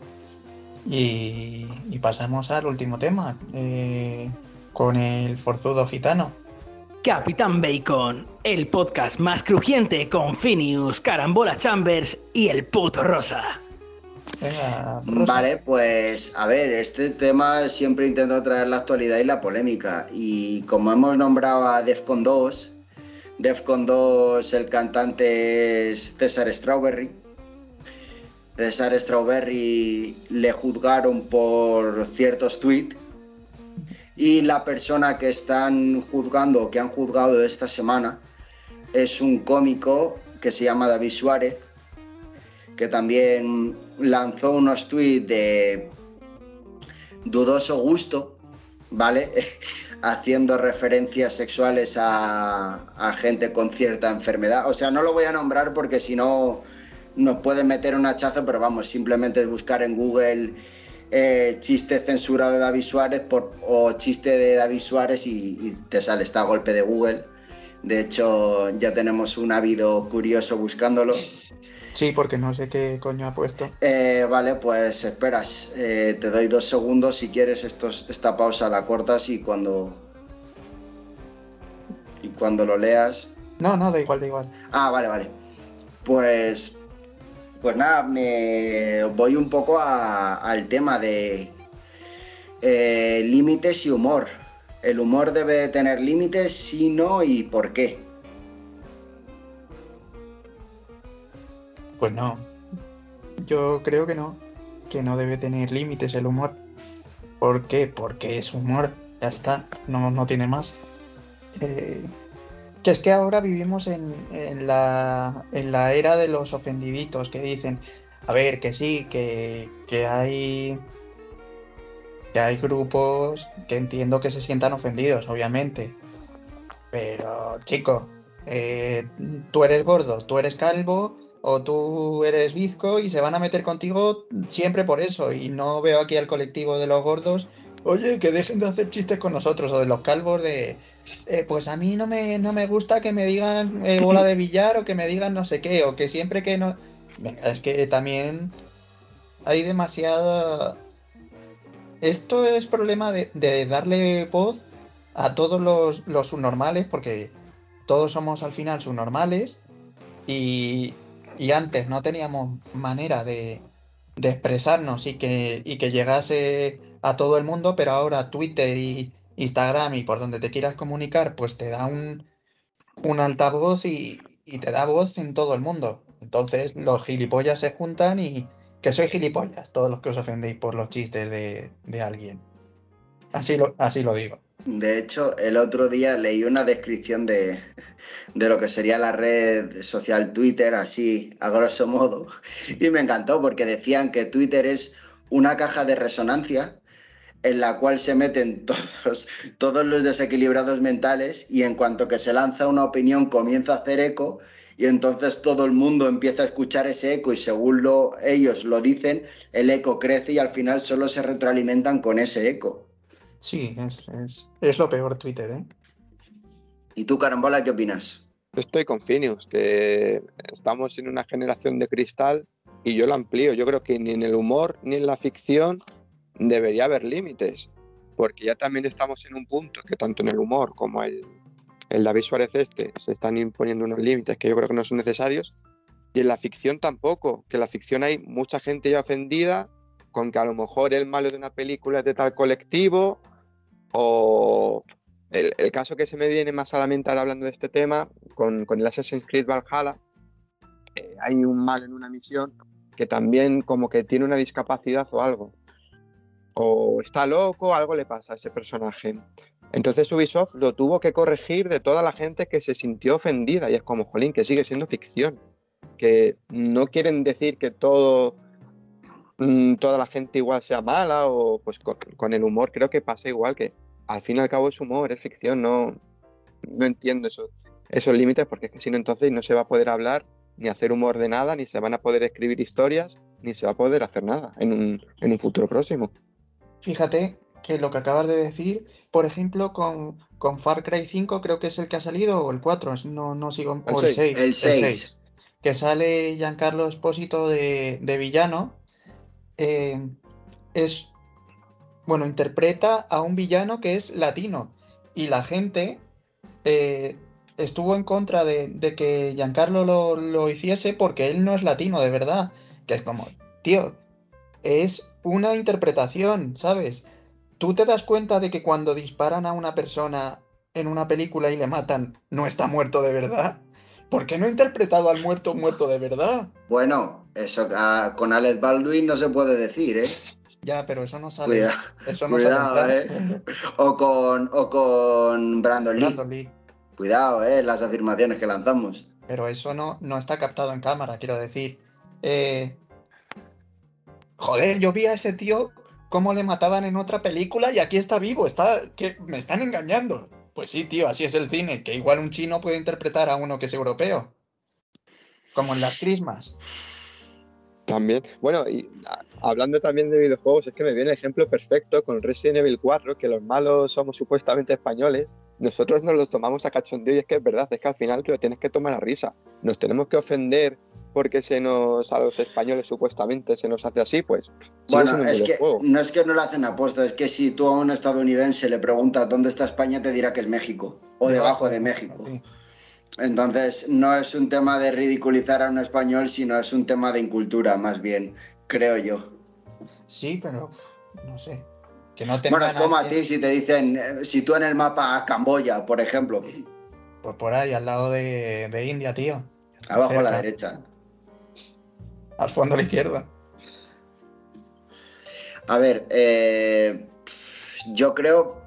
Y, y pasamos al último tema, eh, con el forzudo gitano. Capitán Bacon, el podcast más crujiente con Phineas, Carambola Chambers y el puto Rosa. Venga, Rosa. Vale, pues a ver, este tema siempre intento traer la actualidad y la polémica. Y como hemos nombrado a Defcon 2, Defcon 2 el cantante es César Strawberry. César Strawberry le juzgaron por ciertos tweets y la persona que están juzgando o que han juzgado esta semana es un cómico que se llama David Suárez, que también lanzó unos tweets de dudoso gusto, ¿vale? Haciendo referencias sexuales a, a gente con cierta enfermedad. O sea, no lo voy a nombrar porque si no nos pueden meter un hachazo, pero vamos, simplemente es buscar en Google eh, chiste censurado de David Suárez por, o chiste de David Suárez y, y te sale, está a golpe de Google. De hecho, ya tenemos un ávido curioso buscándolo. Sí, porque no sé qué coño ha puesto. Eh, vale, pues esperas. Eh, te doy dos segundos si quieres. Estos, esta pausa la cortas y cuando. Y cuando lo leas. No, no, da igual, da igual. Ah, vale, vale. Pues. Pues nada, me voy un poco al tema de eh, límites y humor. ¿El humor debe tener límites? Sí, no y por qué? Pues no. Yo creo que no. Que no debe tener límites el humor. ¿Por qué? Porque es humor. Ya está. No, no tiene más. Eh, que es que ahora vivimos en, en la, en la era de los ofendiditos que dicen, a ver, que sí, que, que hay que hay grupos que entiendo que se sientan ofendidos, obviamente. Pero, chico, eh, tú eres gordo, tú eres calvo o tú eres bizco y se van a meter contigo siempre por eso. Y no veo aquí al colectivo de los gordos, oye, que dejen de hacer chistes con nosotros, o de los calvos de, eh, pues a mí no me, no me gusta que me digan eh, bola de billar o que me digan no sé qué, o que siempre que no... Venga, es que también hay demasiada... Esto es problema de, de darle voz a todos los, los subnormales, porque todos somos al final subnormales y, y antes no teníamos manera de, de expresarnos y que, y que llegase a todo el mundo, pero ahora Twitter y Instagram y por donde te quieras comunicar, pues te da un, un altavoz y, y te da voz en todo el mundo. Entonces los gilipollas se juntan y que soy gilipollas, todos los que os ofendéis por los chistes de, de alguien. Así lo, así lo digo. De hecho, el otro día leí una descripción de, de lo que sería la red social Twitter, así a grosso modo, y me encantó porque decían que Twitter es una caja de resonancia en la cual se meten todos, todos los desequilibrados mentales y en cuanto que se lanza una opinión comienza a hacer eco y entonces todo el mundo empieza a escuchar ese eco y según lo, ellos lo dicen, el eco crece y al final solo se retroalimentan con ese eco. Sí, es, es, es lo peor Twitter, ¿eh? ¿Y tú, Carambola, qué opinas? Estoy con Phineas, que estamos en una generación de cristal y yo lo amplío. Yo creo que ni en el humor ni en la ficción debería haber límites, porque ya también estamos en un punto que tanto en el humor como el, el David Suárez este se están imponiendo unos límites que yo creo que no son necesarios, y en la ficción tampoco, que en la ficción hay mucha gente ya ofendida con que a lo mejor el malo de una película es de tal colectivo o el, el, caso que se me viene más a la mente hablando de este tema, con, con el Assassin's Creed Valhalla, eh, hay un mal en una misión que también como que tiene una discapacidad o algo. O está loco, algo le pasa a ese personaje. Entonces Ubisoft lo tuvo que corregir de toda la gente que se sintió ofendida y es como, jolín, que sigue siendo ficción. Que no quieren decir que todo mmm, toda la gente igual sea mala o pues con, con el humor creo que pasa igual que al fin y al cabo es humor, es ficción, no, no entiendo eso, esos límites porque es que si no entonces no se va a poder hablar ni hacer humor de nada, ni se van a poder escribir historias, ni se va a poder hacer nada en un, en un futuro próximo. Fíjate que lo que acabas de decir, por ejemplo, con, con Far Cry 5 creo que es el que ha salido, o el 4, no, no sigo, El o el 6. 6, El 6. que sale Giancarlo Espósito de, de villano, eh, es, bueno, interpreta a un villano que es latino, y la gente eh, estuvo en contra de, que Giancarlo lo, lo, hiciese porque él no es latino de verdad. Que es como, tío, es una interpretación, ¿sabes? Tú te das cuenta de que cuando disparan a una persona en una película y le matan, no está muerto de verdad. ¿Por qué no ha interpretado al muerto muerto de verdad? Bueno, eso ah, con Alex Baldwin no se puede decir, ¿eh? Ya, pero eso no sale. eso no Cuidado, ¿eh? O con, o con Brandon Lee. Cuidado, ¿eh? Las afirmaciones que lanzamos. Pero eso no, no está captado en cámara, quiero decir. Eh... Joder, yo vi a ese tío cómo le mataban en otra película y aquí está vivo. Está... que Me están engañando. Pues sí, tío, así es el cine, que igual un chino puede interpretar a uno que es europeo. Como en las crismas. También, bueno, y hablando también de videojuegos, es que me viene el ejemplo perfecto con Resident Evil 4, que los malos somos supuestamente españoles, nosotros nos los tomamos a cachondeo y es que es verdad, es que al final te lo tienes que tomar a risa. Nos tenemos que ofender porque se nos a los españoles supuestamente se nos hace así, pues. Bueno, es que no es que no lo hacen aposta, es que si tú a un estadounidense le preguntas dónde está España, te dirá que es México o debajo de México. Entonces, no es un tema de ridiculizar a un español, sino es un tema de incultura, más bien, creo yo. Sí, pero no sé. Que no bueno, es como a ti si te dicen, eh, si tú en el mapa Camboya, por ejemplo. Pues por ahí, al lado de, de India, tío. Abajo a la derecha al fondo a la izquierda. A ver, eh, yo creo,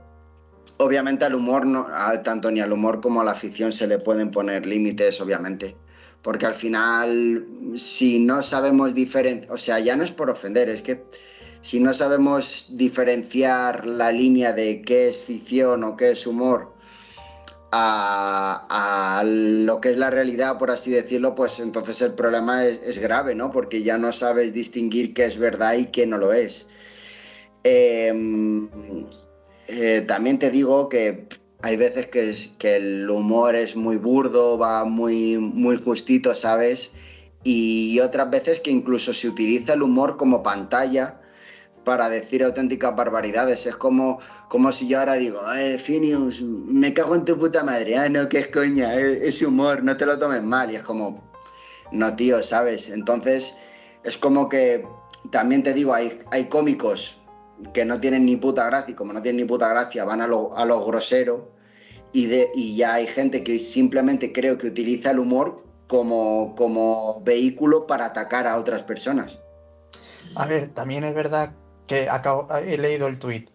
obviamente al humor, no, tanto ni al humor como a la ficción se le pueden poner límites, obviamente. Porque al final, si no sabemos diferenciar, o sea, ya no es por ofender, es que si no sabemos diferenciar la línea de qué es ficción o qué es humor, a, lo que es la realidad, por así decirlo, pues entonces el problema es, grave, ¿no? Porque ya no sabes distinguir qué es verdad y qué no lo es. Em, eh, también te digo que hay veces que, que, el humor es muy burdo, va muy, muy justito, ¿sabes? Y otras veces que incluso se utiliza el humor como pantalla para decir auténticas barbaridades. Es como, como si yo ahora digo, eh, Finius, me cago en tu puta madre, ah, no, que es coña, ese humor, no te lo tomes mal. Y es como, no, tío, ¿sabes? Entonces, es como que, también te digo, hay, hay cómicos que no tienen ni puta gracia y como no tienen ni puta gracia, van a lo, a lo grosero. Y, de, y ya hay gente que simplemente creo que utiliza el humor como, como vehículo para atacar a otras personas. A ver, también es verdad que acabo, he leído el tweet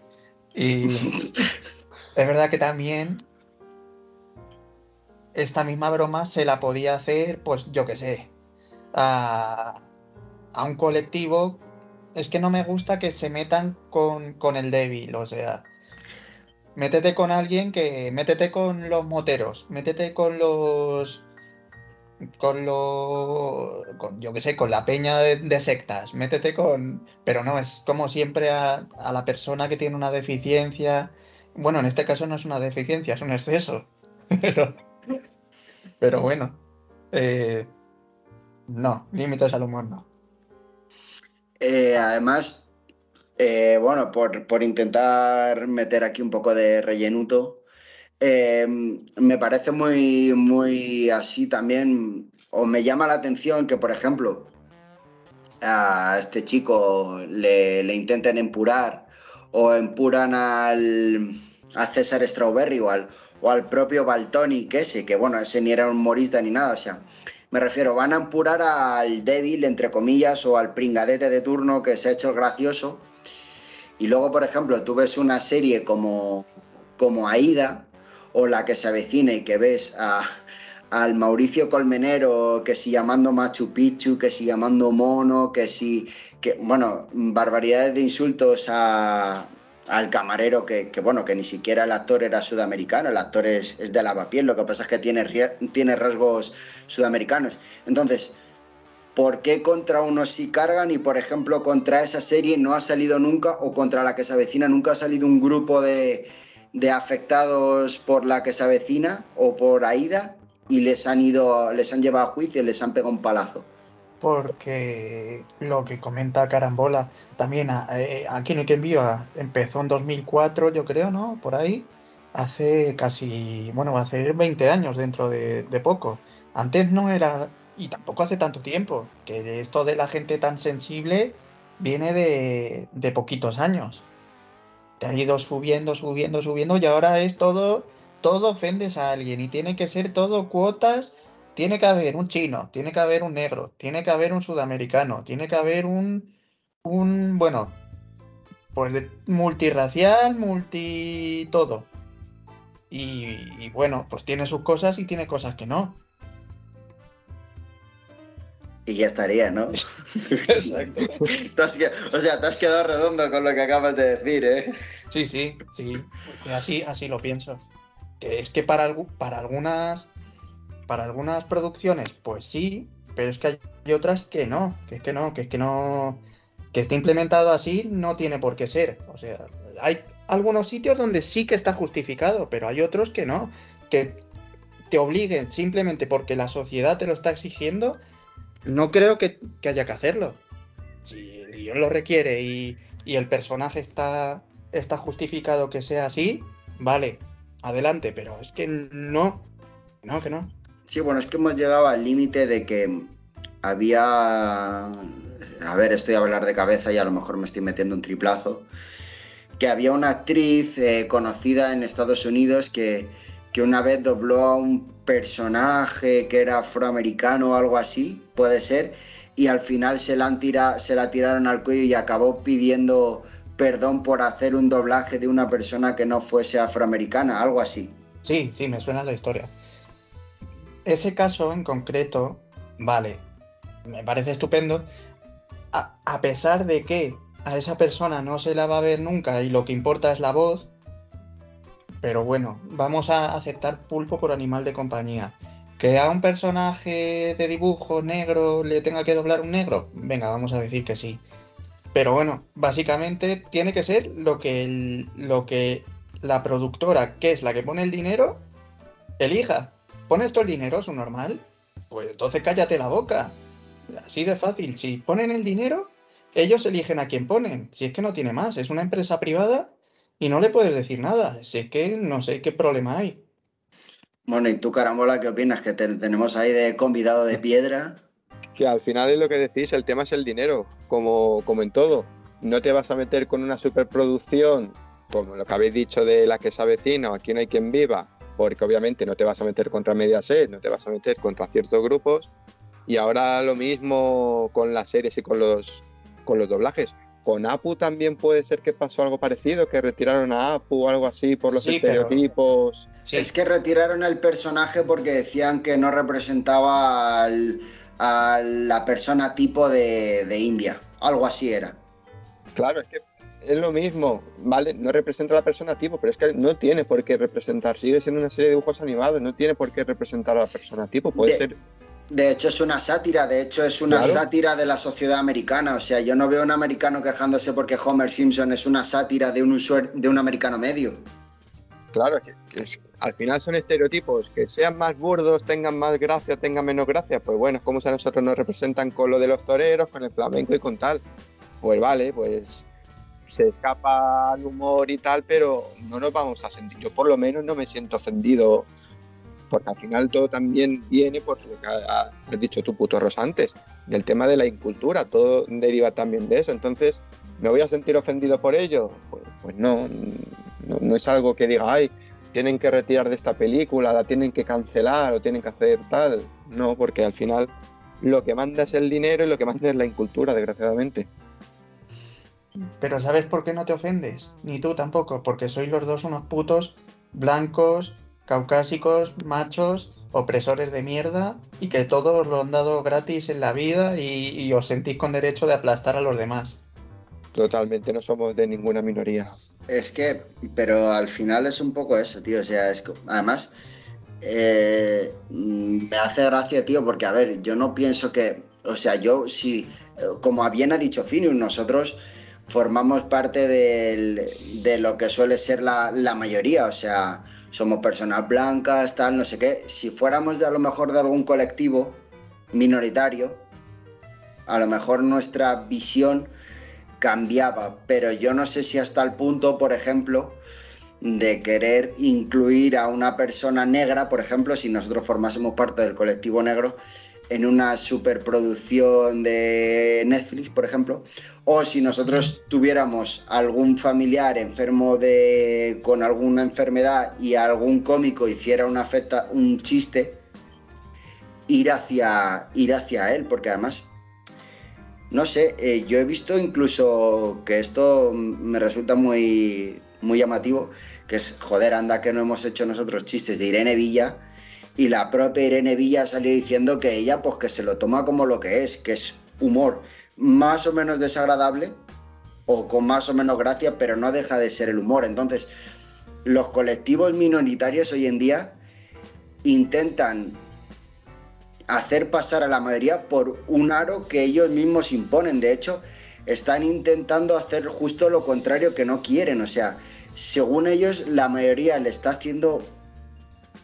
y es verdad que también esta misma broma se la podía hacer, pues yo qué sé, a, a, un colectivo. Es que no me gusta que se metan con, con el débil, o sea, métete con alguien que. Métete con los moteros, métete con los con lo. yo qué sé, con la peña de, sectas. Métete con. Pero no, es como siempre a, la persona que tiene una deficiencia. Bueno, en este caso no es una deficiencia, es un exceso. pero. Pero bueno. Eh, no, límites al humor no. Eh, además, eh, bueno, por, por, intentar meter aquí un poco de rellenuto, Em, me parece muy, muy así también, o me llama la atención que, por ejemplo, a este chico le, intenten empurar o empuran al, a César Strawberry o al, o al propio Baltoni, que ese, que bueno, ese ni era un humorista ni nada, o sea, me refiero, van a empurar al débil, entre comillas, o al pringadete de turno que se ha hecho gracioso. Y luego, por ejemplo, tú ves una serie como, como Aida, o la que se avecina y que ves a, al Mauricio Colmenero, que si llamando Machu Picchu, que si llamando mono, que si, que, bueno, barbaridades de insultos a, al camarero, que, bueno, que ni siquiera el actor era sudamericano, el actor es, es de lavapiel, lo que pasa es que tiene, tiene rasgos sudamericanos. Entonces, ¿por qué contra unos sí cargan y, por ejemplo, contra esa serie no ha salido nunca, o contra la que se avecina nunca ha salido un grupo de de afectados por la que se avecina o por AIDA y les han ido, les han llevado a juicio les han pegado un palazo. Porque lo que comenta Carambola, también eh, aquí no hay quien viva, empezó en 2004 yo creo, ¿no? Por ahí. hace casi, bueno, ser 20 años dentro de, de poco. Antes no era, y tampoco hace tanto tiempo, que esto de la gente tan sensible viene de, de poquitos años. Te ha ido subiendo, subiendo, subiendo y ahora es todo, todo ofendes a alguien y tiene que ser todo cuotas. Tiene que haber un chino, tiene que haber un negro, tiene que haber un sudamericano, tiene que haber un, un bueno, pues de- multirracial, multi todo. Y, y bueno, pues tiene sus cosas y tiene cosas que no. Y ya estaría, ¿no? Exacto. Has o sea, te has quedado redondo con lo que acabas de decir, ¿eh? Sí, sí, sí. Así, así lo pienso. Que es que para, para algunas. Para algunas producciones, pues sí, pero es que hay otras que no. Que es que no, que es que no. Que esté implementado así no tiene por qué ser. O sea, hay algunos sitios donde sí que está justificado, pero hay otros que no. Que te obliguen simplemente porque la sociedad te lo está exigiendo. No creo que, que haya que hacerlo. Si el guion lo requiere y, y el personaje está, está justificado que sea así, vale, adelante, pero es que no, no, que no. Sí, bueno, es que hemos llegado al límite de que había. A ver, estoy a hablar de cabeza y a lo mejor me estoy metiendo un triplazo. Que había una actriz eh, conocida en Estados Unidos que, que una vez dobló a un personaje que era afroamericano o algo así, puede ser, y al final se la, han se la tiraron al cuello y acabó pidiendo perdón por hacer un doblaje de una persona que no fuese afroamericana, algo así. Sí, sí, me suena la historia. Ese caso en concreto, vale, me parece estupendo, a pesar de que a esa persona no se la va a ver nunca y lo que importa es la voz, pero bueno, vamos a aceptar pulpo por animal de compañía. Que a un personaje de dibujo negro le tenga que doblar un negro, venga, vamos a decir que sí. Pero bueno, básicamente tiene que ser lo que, lo que la productora, que es la que pone el dinero, elija. ¿Pones tú el dinero, su normal? Pues entonces cállate la boca. Así de fácil. Si ponen el dinero, ellos eligen a quién ponen. Si es que no tiene más, es una empresa privada y no le puedes decir nada. Si es que no sé qué problema hay. Bueno, ¿y tú, Carambola, qué opinas? Que te- tenemos ahí de convidado de piedra. Que al final es lo que decís, el tema es el dinero, como, como en todo. No te vas a meter con una superproducción, como lo que habéis dicho de la que se avecina o aquí no hay quien viva, porque obviamente no te vas a meter contra Mediaset, no te vas a meter contra ciertos grupos. Y ahora lo mismo con las series y con los, con los doblajes. Con Apu también puede ser que pasó algo parecido, que retiraron a Apu o algo así por los Sí, pero- estereotipos. Sí, Es que retiraron el personaje porque decían que no representaba al- a la persona tipo de, de India. Algo así era. Claro, es que es lo mismo, ¿vale? No representa a la persona tipo, pero es que no tiene por qué representar. Sigue siendo una serie de dibujos animados, no tiene por qué representar a la persona tipo. Puede De- ser. De hecho, es una sátira, de hecho, es una Claro. sátira de la sociedad americana. O sea, yo no veo a un americano quejándose porque Homer Simpson es una sátira de un, usuario, de un americano medio. Claro, es que, que es- al final son estereotipos. Que sean más burdos, tengan más gracia, tengan menos gracia. Pues bueno, es como si a nosotros nos representan con lo de los toreros, con el flamenco y con tal. Pues vale, pues se escapa al humor y tal, pero no nos vamos a sentir. Yo por lo menos no me siento ofendido porque al final todo también viene por lo que ha- has dicho tú, puto Rosa, antes, del tema de la incultura, todo deriva también de eso. Entonces, ¿me voy a sentir ofendido por ello? Pues, pues no, no, no es algo que diga, ay, tienen que retirar de esta película, la tienen que cancelar o tienen que hacer tal. No, porque al final lo que manda es el dinero y lo que manda es la incultura, desgraciadamente. Pero ¿sabes por qué no te ofendes? Ni tú tampoco, porque sois los dos unos putos blancos, caucásicos, machos, opresores de mierda y que todos lo han dado gratis en la vida y, y os sentís con derecho de aplastar a los demás. Totalmente, no somos de ninguna minoría. Es que, pero al final es un poco eso, tío. O sea, es co- además, eh, me hace gracia, tío, porque a ver, yo no pienso que, o sea, yo sí, eh, como bien ha dicho Finius, nosotros formamos parte del- de lo que suele ser la, la mayoría, o sea, somos personas blancas, tal, no sé qué. Si fuéramos de a lo mejor de algún colectivo minoritario, a lo mejor nuestra visión cambiaba, pero yo no sé si hasta el punto, por ejemplo, de querer incluir a una persona negra, por ejemplo, si nosotros formásemos parte del colectivo negro, en una superproducción de Netflix, por ejemplo, o si nosotros tuviéramos algún familiar enfermo de, con alguna enfermedad y algún cómico hiciera una afecta, un chiste, ir hacia, ir hacia él, porque además, no sé, eh, yo he visto incluso que esto me resulta muy, muy llamativo, que es, joder, anda que no hemos hecho nosotros chistes de Irene Villa, y la propia Irene Villa salió diciendo que ella, pues que se lo toma como lo que es, que es humor más o menos desagradable, o con más o menos gracia, pero no deja de ser el humor. Entonces, los colectivos minoritarios hoy en día intentan hacer pasar a la mayoría por un aro que ellos mismos imponen. De hecho, están intentando hacer justo lo contrario que no quieren. O sea, según ellos, la mayoría le está haciendo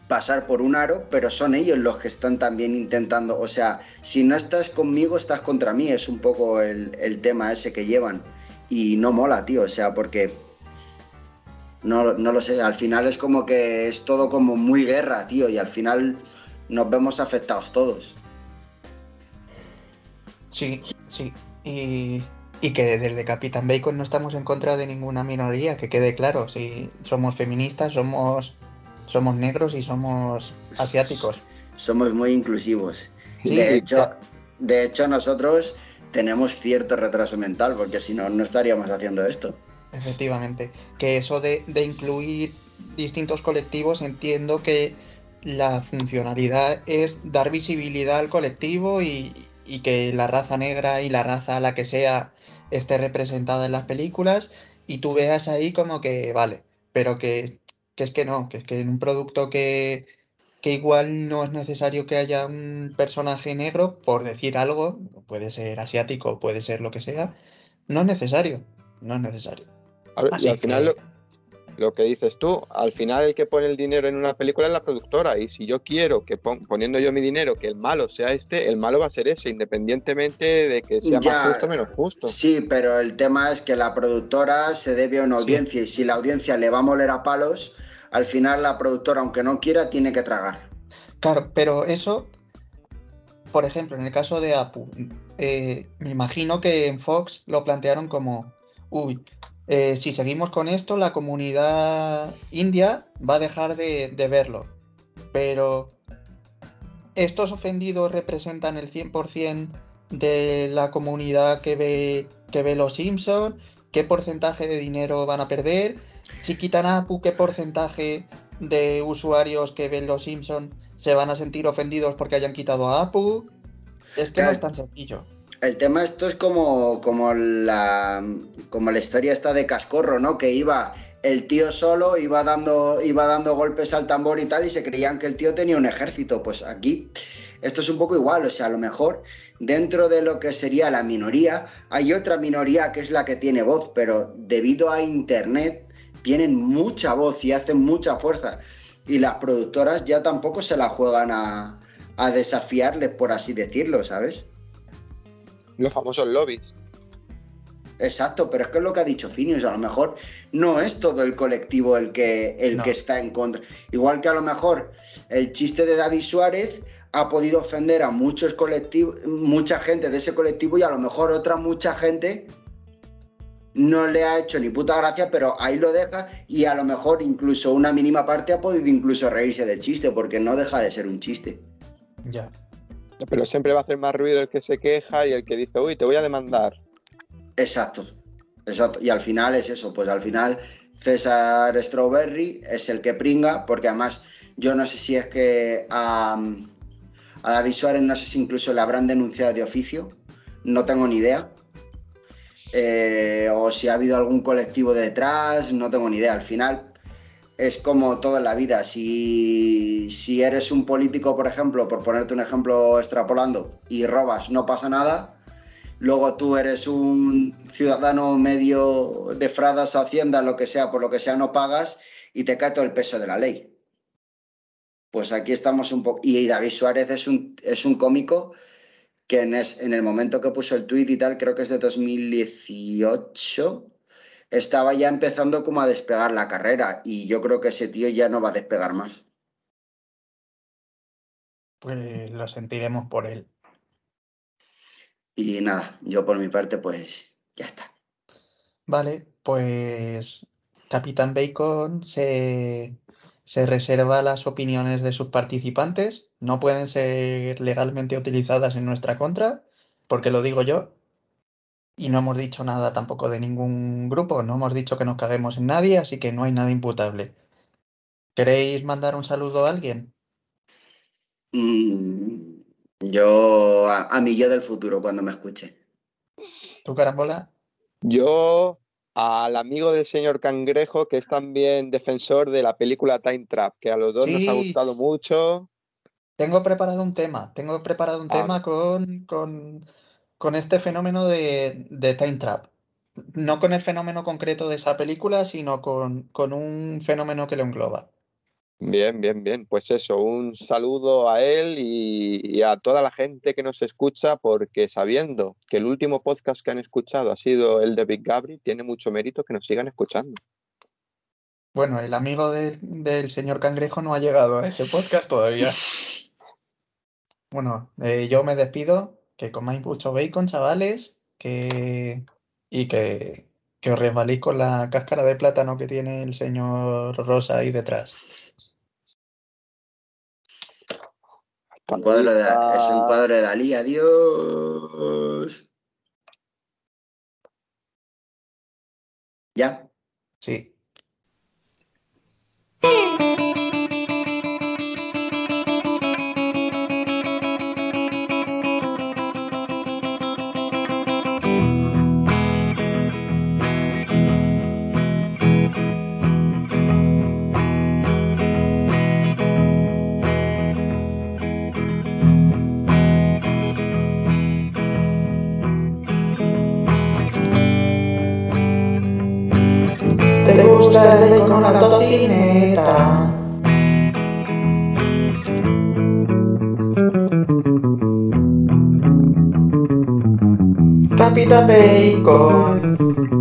pasar por un aro, pero son ellos los que están también intentando. O sea, si no estás conmigo, estás contra mí. Es un poco el, el tema ese que llevan. Y no mola, tío. O sea, porque no, no, lo sé, al final es como que es todo como muy guerra, tío, y al final nos vemos afectados todos. Sí, sí. Y, y que desde Capitán Bacon no estamos en contra de ninguna minoría, que quede claro. Si somos feministas, somos, somos negros y somos asiáticos. Somos muy inclusivos. Sí, de, hecho, de hecho, nosotros tenemos cierto retraso mental, porque si no, no estaríamos haciendo esto. Efectivamente. Que eso de, de incluir distintos colectivos, entiendo que la funcionalidad es dar visibilidad al colectivo y, y que la raza negra y la raza la que sea esté representada en las películas y tú veas ahí como que vale, pero que, que es que no, que es que en un producto que, que igual no es necesario que haya un personaje negro, por decir algo, puede ser asiático, puede ser lo que sea, no es necesario, no es necesario. A ver, y Así al final lo, lo que dices tú, al final el que pone el dinero en una película es la productora y si yo quiero que pon- poniendo yo mi dinero que el malo sea este, el malo va a ser ese, independientemente de que sea Ya. más justo o menos justo. Sí, pero el tema es que la productora se debe a una Sí. audiencia y si la audiencia le va a moler a palos, al final la productora, aunque no quiera, tiene que tragar. Claro, pero eso, por ejemplo, en el caso de Apu, eh, me imagino que en Fox lo plantearon como, uy, eh, si seguimos con esto, la comunidad india va a dejar de, verlo. Pero, ¿estos ofendidos representan el 100% de la comunidad que ve, que ve Los Simpson? ¿Qué porcentaje de dinero van a perder? Si quitan a Apu, ¿qué porcentaje de usuarios que ven Los Simpson se van a sentir ofendidos porque hayan quitado a Apu? Es que no es tan sencillo. El tema esto es como, como, la, como la historia esta de Cascorro, ¿no? Que iba el tío solo, iba dando, iba dando golpes al tambor y tal, y se creían que el tío tenía un ejército. Pues aquí esto es un poco igual, o sea, a lo mejor dentro de lo que sería la minoría, hay otra minoría que es la que tiene voz, pero debido a Internet tienen mucha voz y hacen mucha fuerza. Y las productoras ya tampoco se la juegan a, a desafiarles, por así decirlo, ¿sabes? Los famosos lobbies. Exacto, pero es que es lo que ha dicho Finius, a lo mejor no es todo el colectivo el que, el No. que está en contra. Igual que a lo mejor el chiste de David Suárez ha podido ofender a muchos colectivos, mucha gente de ese colectivo y a lo mejor otra mucha gente no le ha hecho ni puta gracia, pero ahí lo deja y a lo mejor incluso una mínima parte ha podido incluso reírse del chiste porque no deja de ser un chiste. Ya. Pero siempre va a hacer más ruido el que se queja y el que dice, uy, te voy a demandar. Exacto, exacto. Y al final es eso, pues al final César Strawberry es el que pringa, porque además yo no sé si es que a, a David Suárez no sé si incluso le habrán denunciado de oficio, no tengo ni idea. Eh, o si ha habido algún colectivo detrás, no tengo ni idea. Al final es como todo en la vida. Si, si eres un político, por ejemplo, por ponerte un ejemplo extrapolando, y robas, no pasa nada luego tú eres un ciudadano medio de fradas hacienda, lo que sea, por lo que sea, no pagas y te cae todo el peso de la ley. Pues aquí estamos un poco... Y David Suárez es un, es un cómico que en, es- en el momento que puso el tuit y tal, creo que es de 2018, estaba ya empezando como a despegar la carrera y yo creo que ese tío ya no va a despegar más. Pues lo sentiremos por él. Y nada, yo por mi parte pues ya está. Vale, pues Capitán Bacon se, se reserva las opiniones de sus participantes. No pueden ser legalmente utilizadas en nuestra contra, porque lo digo yo. Y no hemos dicho nada tampoco de ningún grupo, no hemos dicho que nos caguemos en nadie, así que no hay nada imputable. ¿Queréis mandar un saludo a alguien? Mm, yo, a, a mi yo del futuro cuando me escuche. ¿Tú, Carambola? Yo al amigo del señor Cangrejo, que es también defensor de la película Time Trap, que a los dos nos ha gustado mucho. Tengo preparado un tema, tengo preparado un Ah. tema con, con, con este fenómeno de, de Time Trap. No con el fenómeno concreto de esa película, sino con, con un fenómeno que lo engloba. Bien, bien, bien. Pues eso, un saludo a él y, y a toda la gente que nos escucha, porque sabiendo que el último podcast que han escuchado ha sido el de Big Gabri, tiene mucho mérito que nos sigan escuchando. Bueno, el amigo del, del señor Cangrejo no ha llegado a ese podcast todavía. Bueno, eh, yo me despido, que comáis mucho bacon, chavales, que, y que, que os resbaléis con la cáscara de plátano que tiene el señor Rosa ahí detrás. Un cuadro de, es un cuadro de Dalí, adiós. ¿Ya? Sí. ¿Te gusta el bacon a tocineta? Capitán Bacon.